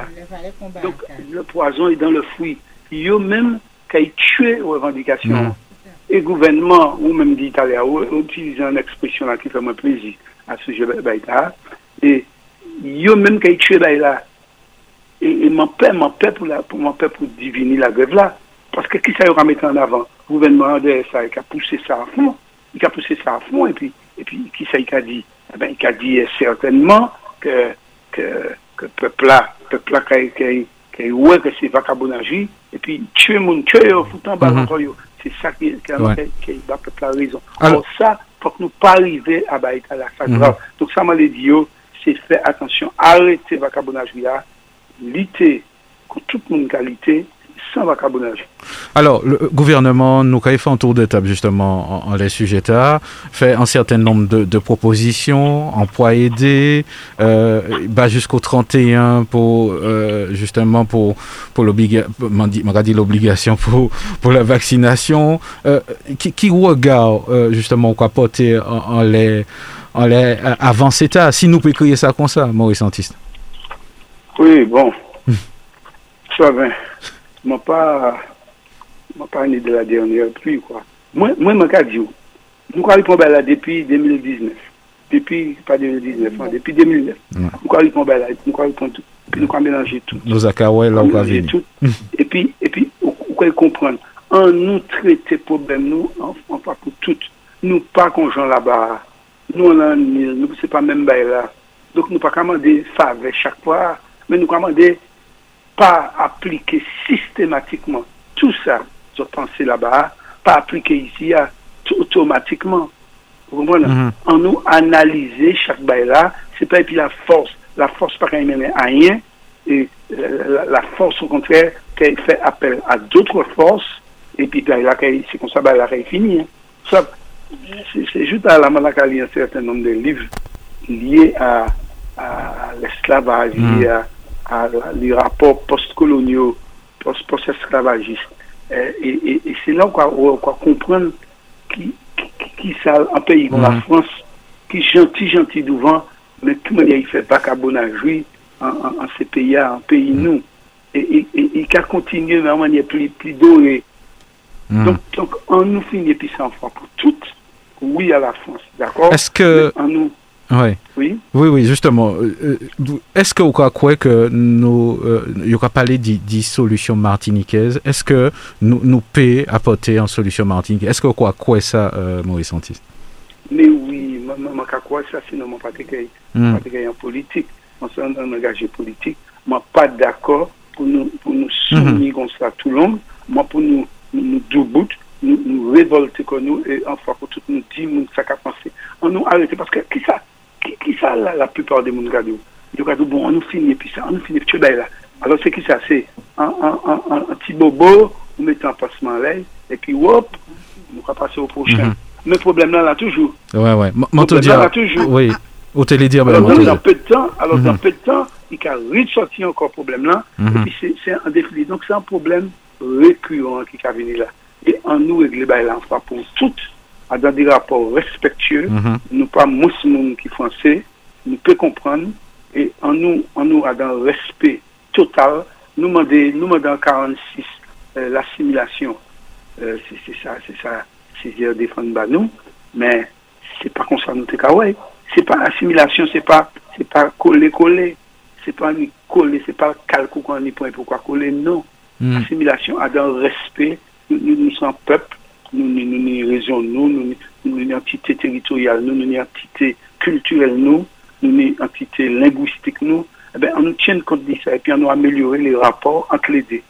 donc le poison est dans le fruit. Yo même qui tué aux revendications. Mhm. Et gouvernement, ou même d'Italie, ou utiliser une expression là qui fait moi plaisir à ce sujet baïta, et yo même qui tué là, et, et mon père, mon père pour la, pour mon père pour diviner la grève là, parce que qui ça aura mettre en avant? Gouvernement de ça, qui a poussé ça à fond, il a poussé ça à fond, et puis, et puis qui ça il a dit? Eh ben, il a dit euh, certainement que, que, que peuple là, peuple là qui a- qui ouais que c'est et puis tuer mon tuer au foutant balle Mhm. entre eux. C'est ça qui, qui, Ouais. qui, qui va peuple a raison. Alors- Alors ça, faut que nous pas arriver à Baïta la ça Mhm. grave. Donc ça m'a dit, yo, c'est faire attention, arrêter vacabonagie là, lutter contre toute mon qualité, sans. Alors, le gouvernement nous a fait un tour de table justement en, en les sujets fait un certain nombre de, de propositions, emploi aidé, euh, bah, jusqu'au 31 pour euh, justement pour pour l'obligation, l'obligation pour pour la vaccination. Euh, qui, qui regarde euh, justement quoi porter en, en les en les avant CETA, si nous pouvons créer ça comme ça, Maurice Antiste. Oui, bon. Ça va. Moi, pas, moi, pas né de la dernière pluie, quoi. Moi, moi, je dis, nous avons là depuis 2019. Depuis, pas 2019, hein, depuis 2009. Nous avons là, nous avons tout. Puis nous avons mélangé tout. Nous avons là, on Mélangé tout. Et puis, et puis, vous pouvez comprendre. En nous traiter problème, nous, on pas pour tout. Nous pas conjoint là-bas. Nous, on a nous, c'est pas même là. Donc, nous pas commander faveur chaque fois, mais nous commander pas appliquer systématiquement tout ça, je pensé là-bas, pas appliquer ici à, tout automatiquement. Vous comprenez? Mhm. En nous analyser chaque bail là, c'est pas et puis la force. La force pas qu'elle mène à rien, et euh, la, la force au contraire, qu'elle fait appel à d'autres forces, et puis ben, là, c'est comme ça, ben, là, qu'elle finit. hein. Ça, c'est juste à la Malakali un certain nombre de livres liés à, à l'esclavage, Mhm. liés à, à les rapports post-coloniaux, post- post-esclavagistes. Euh, et et, et c'est là qu'on va comprendre qui, ça, un pays comme la Mhm. France, qui est gentil, gentil devant, mais tout le monde il fait pas carbonage en, en, en ces pays en pays nous. Et, et, et qu'à continuer de manière plus, plus dorée. Mhm. Donc, donc, on nous finit puis ça en fois pour toutes, oui à la France, d'accord Est-ce que. Mais En nous, Ouais. oui. Oui, oui, justement. Euh, euh, Est-ce que vous croyez que nous, euh, il y aura parlé de de solution martiniquaise Est-ce que nous, nous peut apporter une solution martiniquaise? Est-ce que vous croyez quoi ça, euh, Maurice Santis? Mais oui, moi, qu'à quoi ça, sinon, de gagner. Hmm. pas en politique. On s'est un engagé politique. Moi, pas d'accord pour nous, pour nous soutenir comme ça tout le monde. Moi, pour nous, nous, nous nous, nous révolter comme nous, et enfin, pour tout nous dire, nous, ça qu'a pensé. On nous arrêter, parce que, qui ça, qui, qui ça, la, la plupart des monde gado? Ils gado, bon, on nous finit, puis ça, on nous finit, puis tu es là. Alors, c'est qui ça? C'est un, un, un, un, un petit bobo, on met un passement à l'aile, et puis, hop, nous va passer au prochain. Mhm. Mais le problème là, là, toujours. Ouais, ouais. M- M'entends Donc, là, dire. là, toujours. Oui. Ben, Alors, dans, peu de temps, alors Mhm. dans peu de temps, il y a ressorti encore problème là, Mhm. et puis c'est- c'est un défi. Donc c'est un problème récurrent qui a venu là. Et en nous régler bah, là, enfin, pour toutes, à dans des rapports respectueux, Mhm. nous pas mousse qui français, nous peut comprendre, et en nous, en nous, à dans respect total, nous demandons, nous demandons en 46 euh, l'assimilation. Euh, c'est ça, c'est ça, c'est dire défendre nous, mais c'est pas comme ça nous ouais. C'est pas assimilation, c'est pas, c'est pas coller coller, c'est pas ni coller, c'est pas calcul qu'on ni point pourquoi coller, non. Mhm. Assimilation à dans respect, nous, nous, nous sommes peuple, nous, nous, nous, nous, nous, nous, nous, nous, une entité territoriale, nous, nous, une entité culturelle, nous, nous, une entité linguistique, nous, eh ben, on nous tient compte de ça et puis on nous améliorer les rapports entre les deux.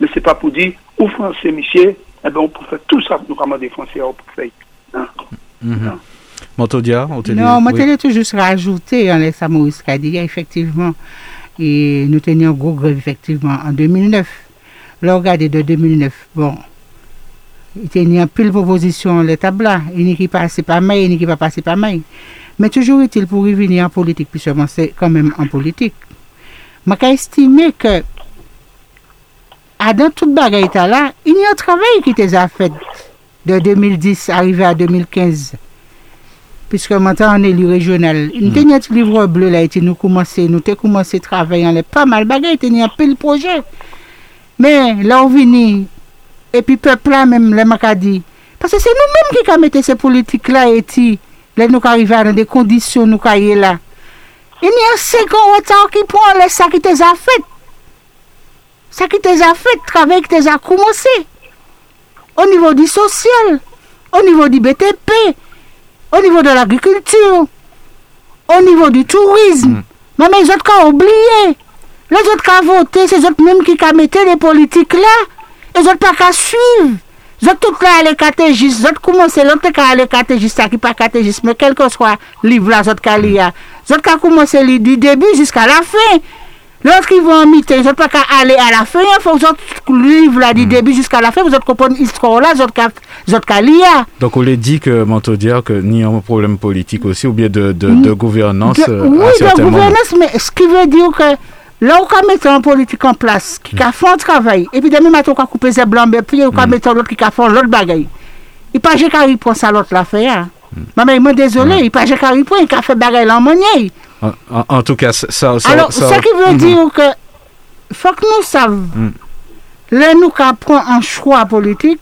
Mais c'est pas pour dire, ou français, monsieur, eh ben, on peut faire tout ça, nous, comme des français, on peut faire. Non. Mhm. M'entends dire au télé Non, moi, oui. tout juste rajouter, en laissant Maurice Kadia, effectivement, et nous tenions gros grève, effectivement, en 2009. Là, regardez, de 2009, bon, Ite ni an pil proposisyon le tabla, eni ki pase pa may, eni ki pa pase pa may. Men toujou etil pou revini an politik, pi seman se kanmen an politik. Ma ka estime ke adan tout bagay ta la, eni an travay ki te zafet de 2010 arrive a 2015. Piske manta an elu rejonal. Nou te nyat livro ble la eti nou koumanse, nou te koumanse travay an le pa mal bagay, eti ni an pil proje. Men la ou vini... epi pepla menm le makadi. Pase se nou menm ki ka mette se politik la eti, le nou ka rive an de kondisyon nou ka ye la. E ni an sekon wotan ki pou an lè sa ki te zafet. Sa ki te zafet, travè ki te zakoumose. O nivou di sosyal, o nivou di BTP, o nivou de l'agrikultur, o nivou di tourisme. Mè mè, zot ka oubliye. Le zot ka vote, se zot menm ki ka mette le politik la. Les. Les autres pas qu'à suivre. Les autres tout là, les catégistes. Les autres commencé, l'autre qui a les catégistes, ça qui pas catégistes, mais quel que soit le livre là, les autres qui a lié. Les autres qui ont commencé li- du début jusqu'à la fin. L'autre qui vont en mité, les autres pas qu'à aller à la fin. Il faut que les autres livres là, du début jusqu'à la fin, vous comprenez l'histoire là, les les autres qui a lié. Donc, on l'a dit que, m'entends dire que ni un problème politique aussi, ou bien de, de, Mm. de gouvernance. De- euh, oui, de gouvernance, mais ce qui veut dire que Là, on peut mettre un politique en place qui mm. a fait un travail, et puis demain matin, on peut couper ses blancs, et puis on peut hmm. mettre l'autre qui a fait l'autre bagaille. Il pas qu'à répondre à l'autre la fait. Hein. Maman, il m'a désolé, hmm. il pas qu'à répondre, il a fait bagaille en monnaie. En, en, en tout cas, ça, ça Alors, ça, ça qui veut mm. dire que, faut que nous savions, mm. là, nous qu'à prendre un choix politique,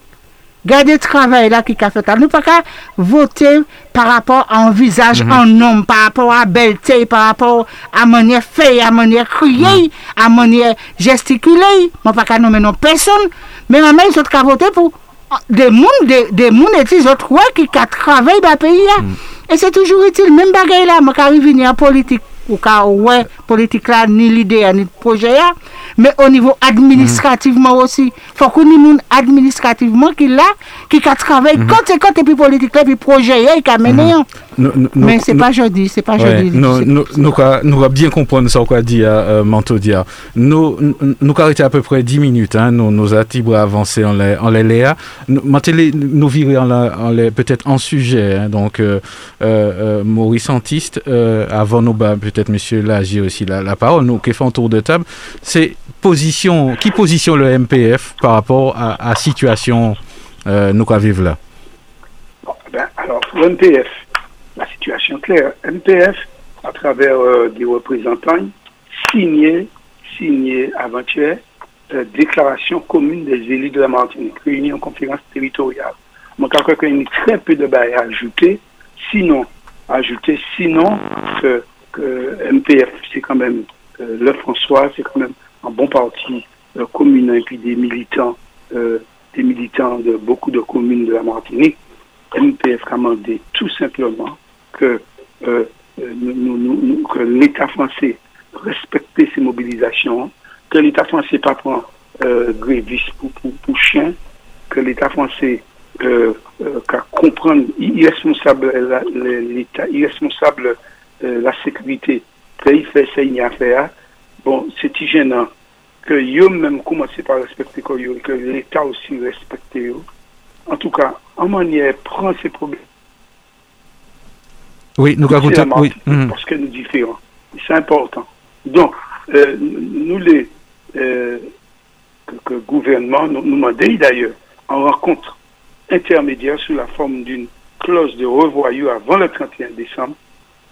garder le travail là qui a fait. Nous pas qu'à voter par rapport à un visage, Mhm. un homme, par rapport à belleté, par rapport à manière faire, à manière crier, Mhm. à manière gesticuler. Moi pas qu'à nommer non personne, mais ils sont qu'à voter pour des mondes, des, des mondes et des autres ouais, qui a travaillé dans le pays. là. Mhm. Et c'est toujours utile, même bagaille là, moi quand venir en politique, ou ka wè politik la ni lide ya ni proje ya, me o nivou administrativeman mhm. osi. Fok ou ni moun administrativeman ki la, ki ka travè kote kote mhm. pi politik la pi proje ya, ki ka mene mhm. yon. Nous- nous- Mais c'est pas jeudi, c'est pas Ouais, jeudi. nous, nous, bien comprendre ça quoi dit euh, Manto dia. Nous nous arrêter à peu près 10 minutes hein, nous nous attibres à avancer en les en les léa. Nous virer en, la- en les peut-être en sujet hein, donc euh, euh, euh, Maurice Antiste euh, avant nous bah, peut-être monsieur là j'ai aussi la, la parole nous qui fait tour de table c'est position qui positionne le MPF par rapport à, à situation euh, nous quoi vivre là? Bon, ben, alors, la situation claire. MPF, à travers euh, des représentants, signé, signé avant-hier, euh, déclaration commune des élus de la Martinique, réunis en conférence territoriale. Moi, je crois qu'il y a très peu de bail à ajouter, sinon, ajouter, sinon, que, que MPF, c'est quand même euh, le François, c'est quand même un bon parti euh, communal et puis des militants, des militants de beaucoup de communes de la Martinique. MPF a demandé tout simplement que, euh, que l'État français respecte ses mobilisations, que l'État français pas prend euh, grévistes pour, pour, chien, que l'État français euh, euh, qu'à comprendre irresponsable l'État, irresponsable euh, la sécurité, qu'il fait ça, il a à faire. Bon, c'est gênant que yo même commencé par respecter que, l'État aussi respecte. En tout cas, en manière, prend ces problèmes Oui, nous écoutons oui. Mhm. parce que nous différents. Et C'est important. Donc, euh, nous les euh, que, que le gouvernement nous, nous demandait d'ailleurs en rencontre intermédiaire sous la forme d'une clause de revoyure avant le 31 décembre.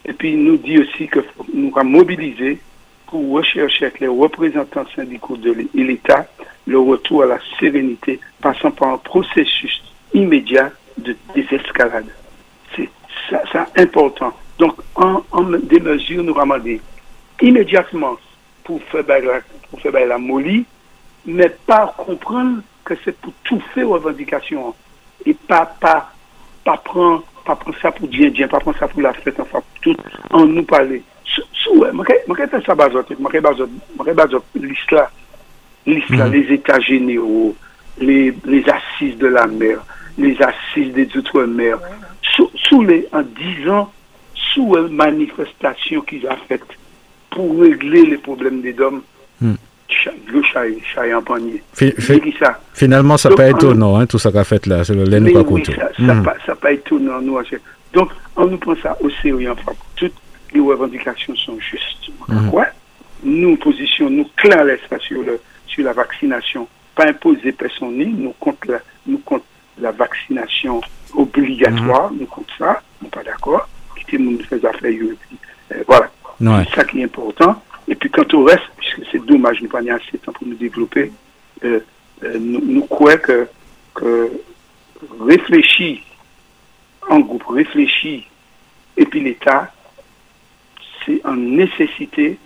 Et puis il nous dit aussi que nous avons mobilisé pour rechercher avec les représentants syndicaux de l'État le retour à la sérénité, passant par un processus immédiat de désescalade. C'est important. Donc, en, des mesures, nous ramener immédiatement pour faire la, pour faire bail la molly, mais pas comprendre que c'est pour tout faire revendication. Et pas pas pas prendre pas prendre ça pour bien bien pas prendre ça pour la fête enfin pour tout en nous parler. Moi moi fait ça bazote fait bazote là. Mhm. les états généraux les les assises de la mer les assises des outre-mer sous, sous les en disant sous une manifestation qu'ils ont faite pour régler les problèmes des hommes Hmm. le chat chat en panier Fi- fi- c'est qui ça? Finalement, ça Donc, pas en- étonnant, hein, tout ça qu'a fait là, c'est le lait nous mais pas oui, coûteux. ça n'a Mhm. pas, ça pas étonnant, nous. achè. Donc, on nous prend ça au sérieux, enfin, toutes les revendications sont justes. Quoi? Nous positionnons clair l'espace sur, le, sur la vaccination, pas imposer personne, ni nous contre la, nous contre la vaccination obligatoire, nous contre ça, nous pas d'accord, quitter nous fait affaires, voilà. C'est ça qui est important. Et puis quant au reste, puisque c'est dommage, nous n'avons pas assez de temps pour nous développer, euh, euh, nous, nous croyons que, que réfléchir en groupe, réfléchir, et puis l'État, c'est une nécessité,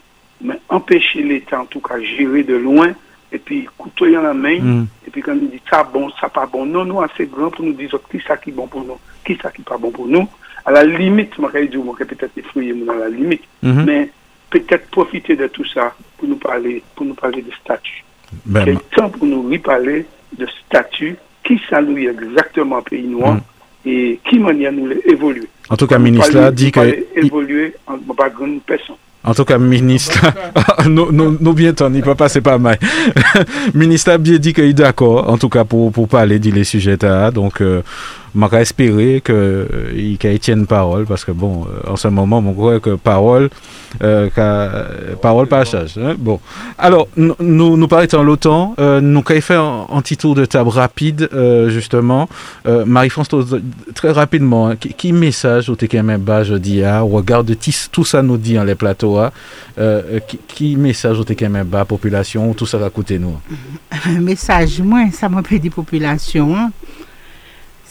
mais empêcher l'État, en tout cas, gérer de loin, et puis couteau dans la main, Mhm. et puis quand nous dit ça bon, ça pas bon, non, nous assez grand pour nous dire qui ça qui est bon pour nous, qui ça qui est pas bon pour nous. À la limite, je dire, moi, je peut-être effrayé, moi, à la limite, Mhm. mais peut-être profiter de tout ça pour nous parler, pour nous parler de statut. Ben, Quel temps pour nous reparler de statut, qui ça nous est exactement pays noir Mhm. et qui manière nous évoluer. en tout cas, Nous ministre là parler- dit que. évoluer en tout cas, ministre, nous, nous, nous bien temps, il peut passer pas mal. ministre a bien dit qu'il est d'accord, en tout cas, pour, pour parler de les sujets là. Donc, euh, m'a espéré que euh, il tienne parole parce que bon euh, en ce moment on croit que parole euh, parole pas charge hein. bon. Alors nous nous paraît l'OTAN euh, nous avons fait un, un, petit tour de table rapide euh, justement. Euh, Marie-France très rapidement hein, qui, qui, message au TKMBA je dis à regarde de tout ça nous dit dans les plateaux hein, euh, qui, qui, message au TKMBA population tout ça va coûter nous message moi ça m'a fait des populations hein.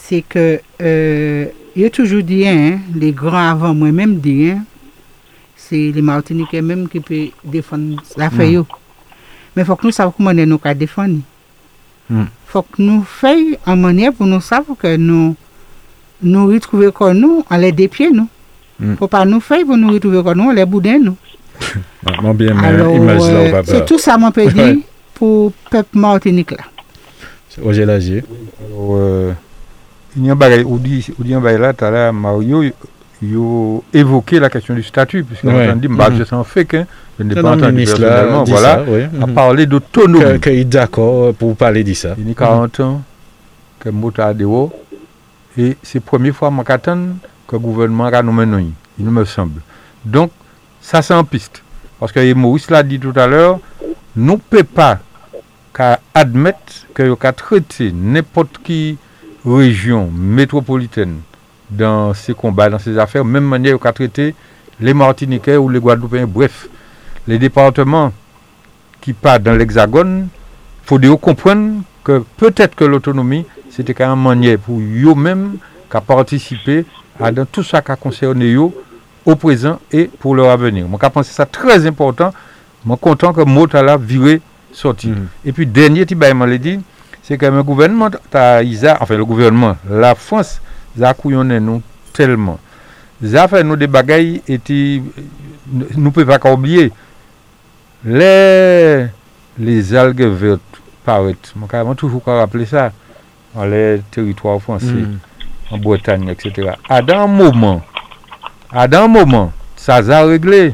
C'est que euh, il a toujours dit, hein, les grands avant moi-même dit, hein, c'est les Martiniquais même qui peuvent défendre la feuille. Mm. Mais il faut que nous sachions comment nous pouvons défendre. Il mm. faut que nous fassions en manière pour nous savoir que nous nous retrouver comme nous, en les dépieds nous. Mm. Faut pas nous faire pour nous retrouver comme nous, en les boudins nous. Alors, euh, c'est tout ça mon peut dire pour le peuple Martinique là. Roger Lagier. Alors, euh, il y a un dit là tout à l'heure Mario yo évoqué la question du statut puisque ouais. on dit bah mm -hmm. je fait que je n'ai pas entendu personnellement voilà ça, oui. à parler d'autonomie qu'il est d'accord pour parler de ça il y a 40 ans que Mouta a et c'est la première fois que le gouvernement a nommé nous il me semble donc ça c'est en piste parce que Maurice l'a dit tout à l'heure nous ne pouvons pas admettre que nous traiter n'importe qui région métropolitaine dans ces combats, dans ces affaires, même manière qu'à traiter les Martiniquais ou les Guadeloupéens, bref, les départements qui partent dans l'Hexagone, il faut comprendre que peut-être que l'autonomie, c'était quand même manière pour eux-mêmes qu'à participer à dans tout ça qui a concerné eux au présent et pour leur avenir. Moi, je pense que c'est très important. Je suis content que Motala viré sorti. Mm -hmm. Et puis, dernier, tu m'as dit, c'est que le gouvernement, enfin le gouvernement, la France, a couillonné nous tellement. Ça fait nous des bagailles et nous ne pouvons pas oublier les, les algues vertes paraître. Je vais toujours rappeler ça dans les territoires français, mm. en Bretagne, etc. À un moment, à un moment, ça a réglé.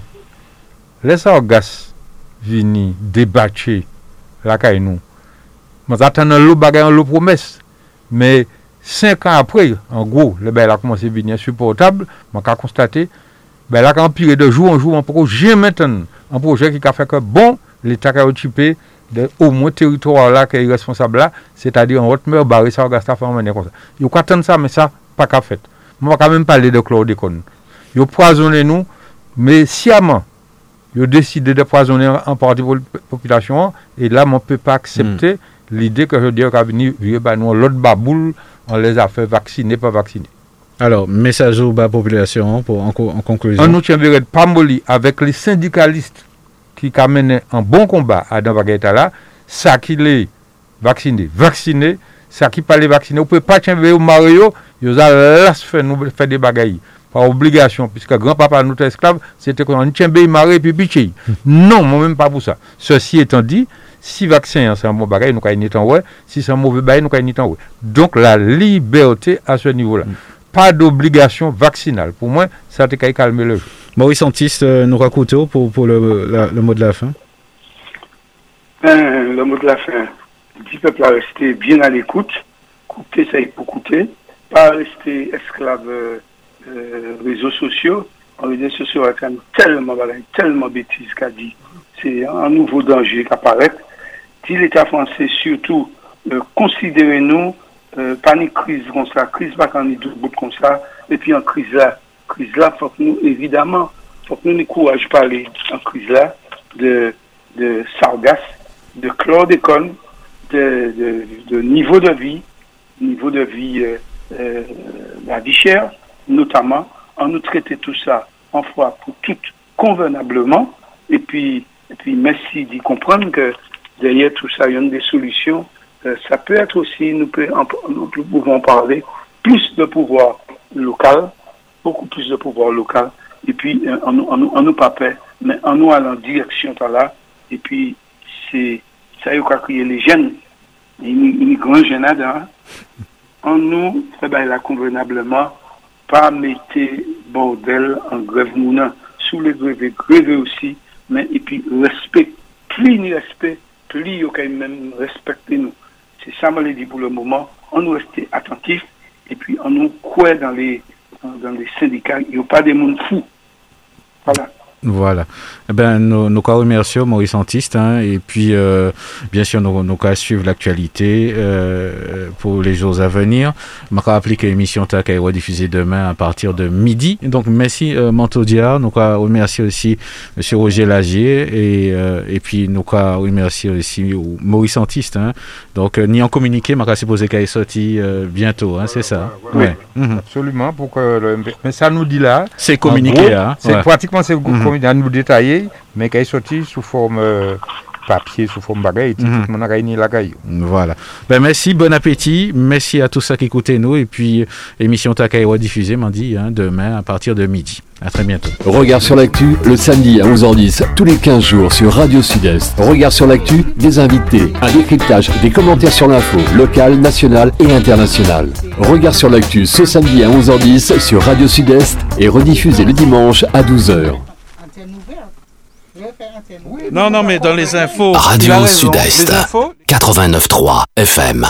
Les sargasses viennent débattre la caille nous. Mwen zaten nan lou bagay an lou promes. Men, 5 an apre, an gro, le bel a komanse vini insupportable, mwen ka konstate, bel a ka empire de jou an jou an jen menten an proje ki ka feke bon, l'Etat ka otipe de ou mwen teritoral la ki e responsable la, se ta di an rotmer bari sa wagasta fè an menye kon sa. Yo kwa ten sa, men sa, pa ka fet. Mwen waka men pale de klordekon. Yo poazone nou, men siyaman, yo deside de poazone an parti populasyon an, e la mwen pe pa aksepte, l'idée que je dis qu'à venir, ben, nous, l'autre baboule, on les a fait vacciner, pas vacciner. Alors, message aux la population pour, en, en conclusion. On nous tient pas avec les syndicalistes qui amènent un bon combat à dans là, ça qui les vacciné, vacciné, ça qui pas les vacciner, on peut pas tenir au Mario, ils ont fait nous faire des bagailles par obligation, puisque grand-papa nous esclave, c'était qu'on tient maré puis piché. Non, moi-même pas pour ça. Ceci étant dit, si vaccin c'est un bon bagage, nous avons ouais. Si c'est un mauvais bagage, nous avons ouais. Donc la liberté à ce niveau-là. Mm. Pas d'obligation vaccinale. Pour moi, ça a calmer le jeu. Maurice Antis, euh, nous racontons pour, pour le, la, le, mot de la fin. Ben, le mot de la fin, du peuple à rester bien à l'écoute. Coûter, ça il faut coûter. Pas rester esclave euh, euh, réseaux sociaux. En réseaux sociaux, il y a tellement, tellement bêtises qu'a dit. C'est un nouveau danger qui apparaît si l'État français surtout euh, considérez nous euh, pas une crise comme ça, crise pas quand on bout comme ça, et puis en crise là, crise là, faut que nous, évidemment, faut que nous nous courage parler en crise là de, de sargasse, de chlordécone, de, de, niveau de vie, niveau de vie, euh, la vie chère, notamment, en nous traiter tout ça en fois pour tout convenablement, et puis, et puis merci d'y comprendre que derrière tout ça, il y a des solutions. Euh, ça peut être aussi, nous, pouvons parler, plus de pouvoir local, beaucoup plus de pouvoir local, et puis euh, en, en, en nous pas mais en nous allant en direction là, et puis c'est ça y a crier les jeunes, une, une grande jeunade, hein, en nous, eh ben, là, convenablement, pas mettre bordel en grève mounant, sous les grèves, grève aussi, mais et puis respect, plus ni respect, plus il quand même respecter nous. C'est ça, je dit pour le moment. On nous rester attentifs et puis on nous quoi dans les, dans les syndicats, il n'y a pas des mondes fous. Voilà. Voilà. Eh ben, nous, nous remercions Maurice Antiste hein, et puis euh, bien sûr nous, nous suivre l'actualité euh, pour les jours à venir. Je rappeler que l'émission est diffusée demain à partir de midi. Donc merci euh, Mantodia. Nous remercions aussi Monsieur Roger Lagier et, euh, et puis nous remercions aussi Maurice Antiste. Hein. Donc ni en communiqué, je supposé qu'elle est sortie bientôt. Hein, c'est ça. Oui, mhm. absolument. Pour que Mais ça nous dit là. C'est communiqué. Hein, c'est pratiquement c'est mm à nous détailler, mais qui est sorti sous forme euh, papier, sous forme bagaille, tout le monde a gagné la caillou. Voilà. Ben, merci, bon appétit. Merci à tous ceux qui écoutaient nous. Et puis, émission Takaïwa diffusée, m'en dit, hein, demain à partir de midi. À très bientôt. Regard sur l'actu, le samedi à 11h10, tous les 15 jours sur Radio Sud-Est. Regard sur l'actu, des invités, un décryptage, des commentaires sur l'info, locale, nationale et internationale. Regard sur l'actu ce samedi à 11h10 sur Radio Sud-Est et rediffusé le dimanche à 12h. Non, non, mais dans les infos. Radio Sud-Est. 89.3 FM.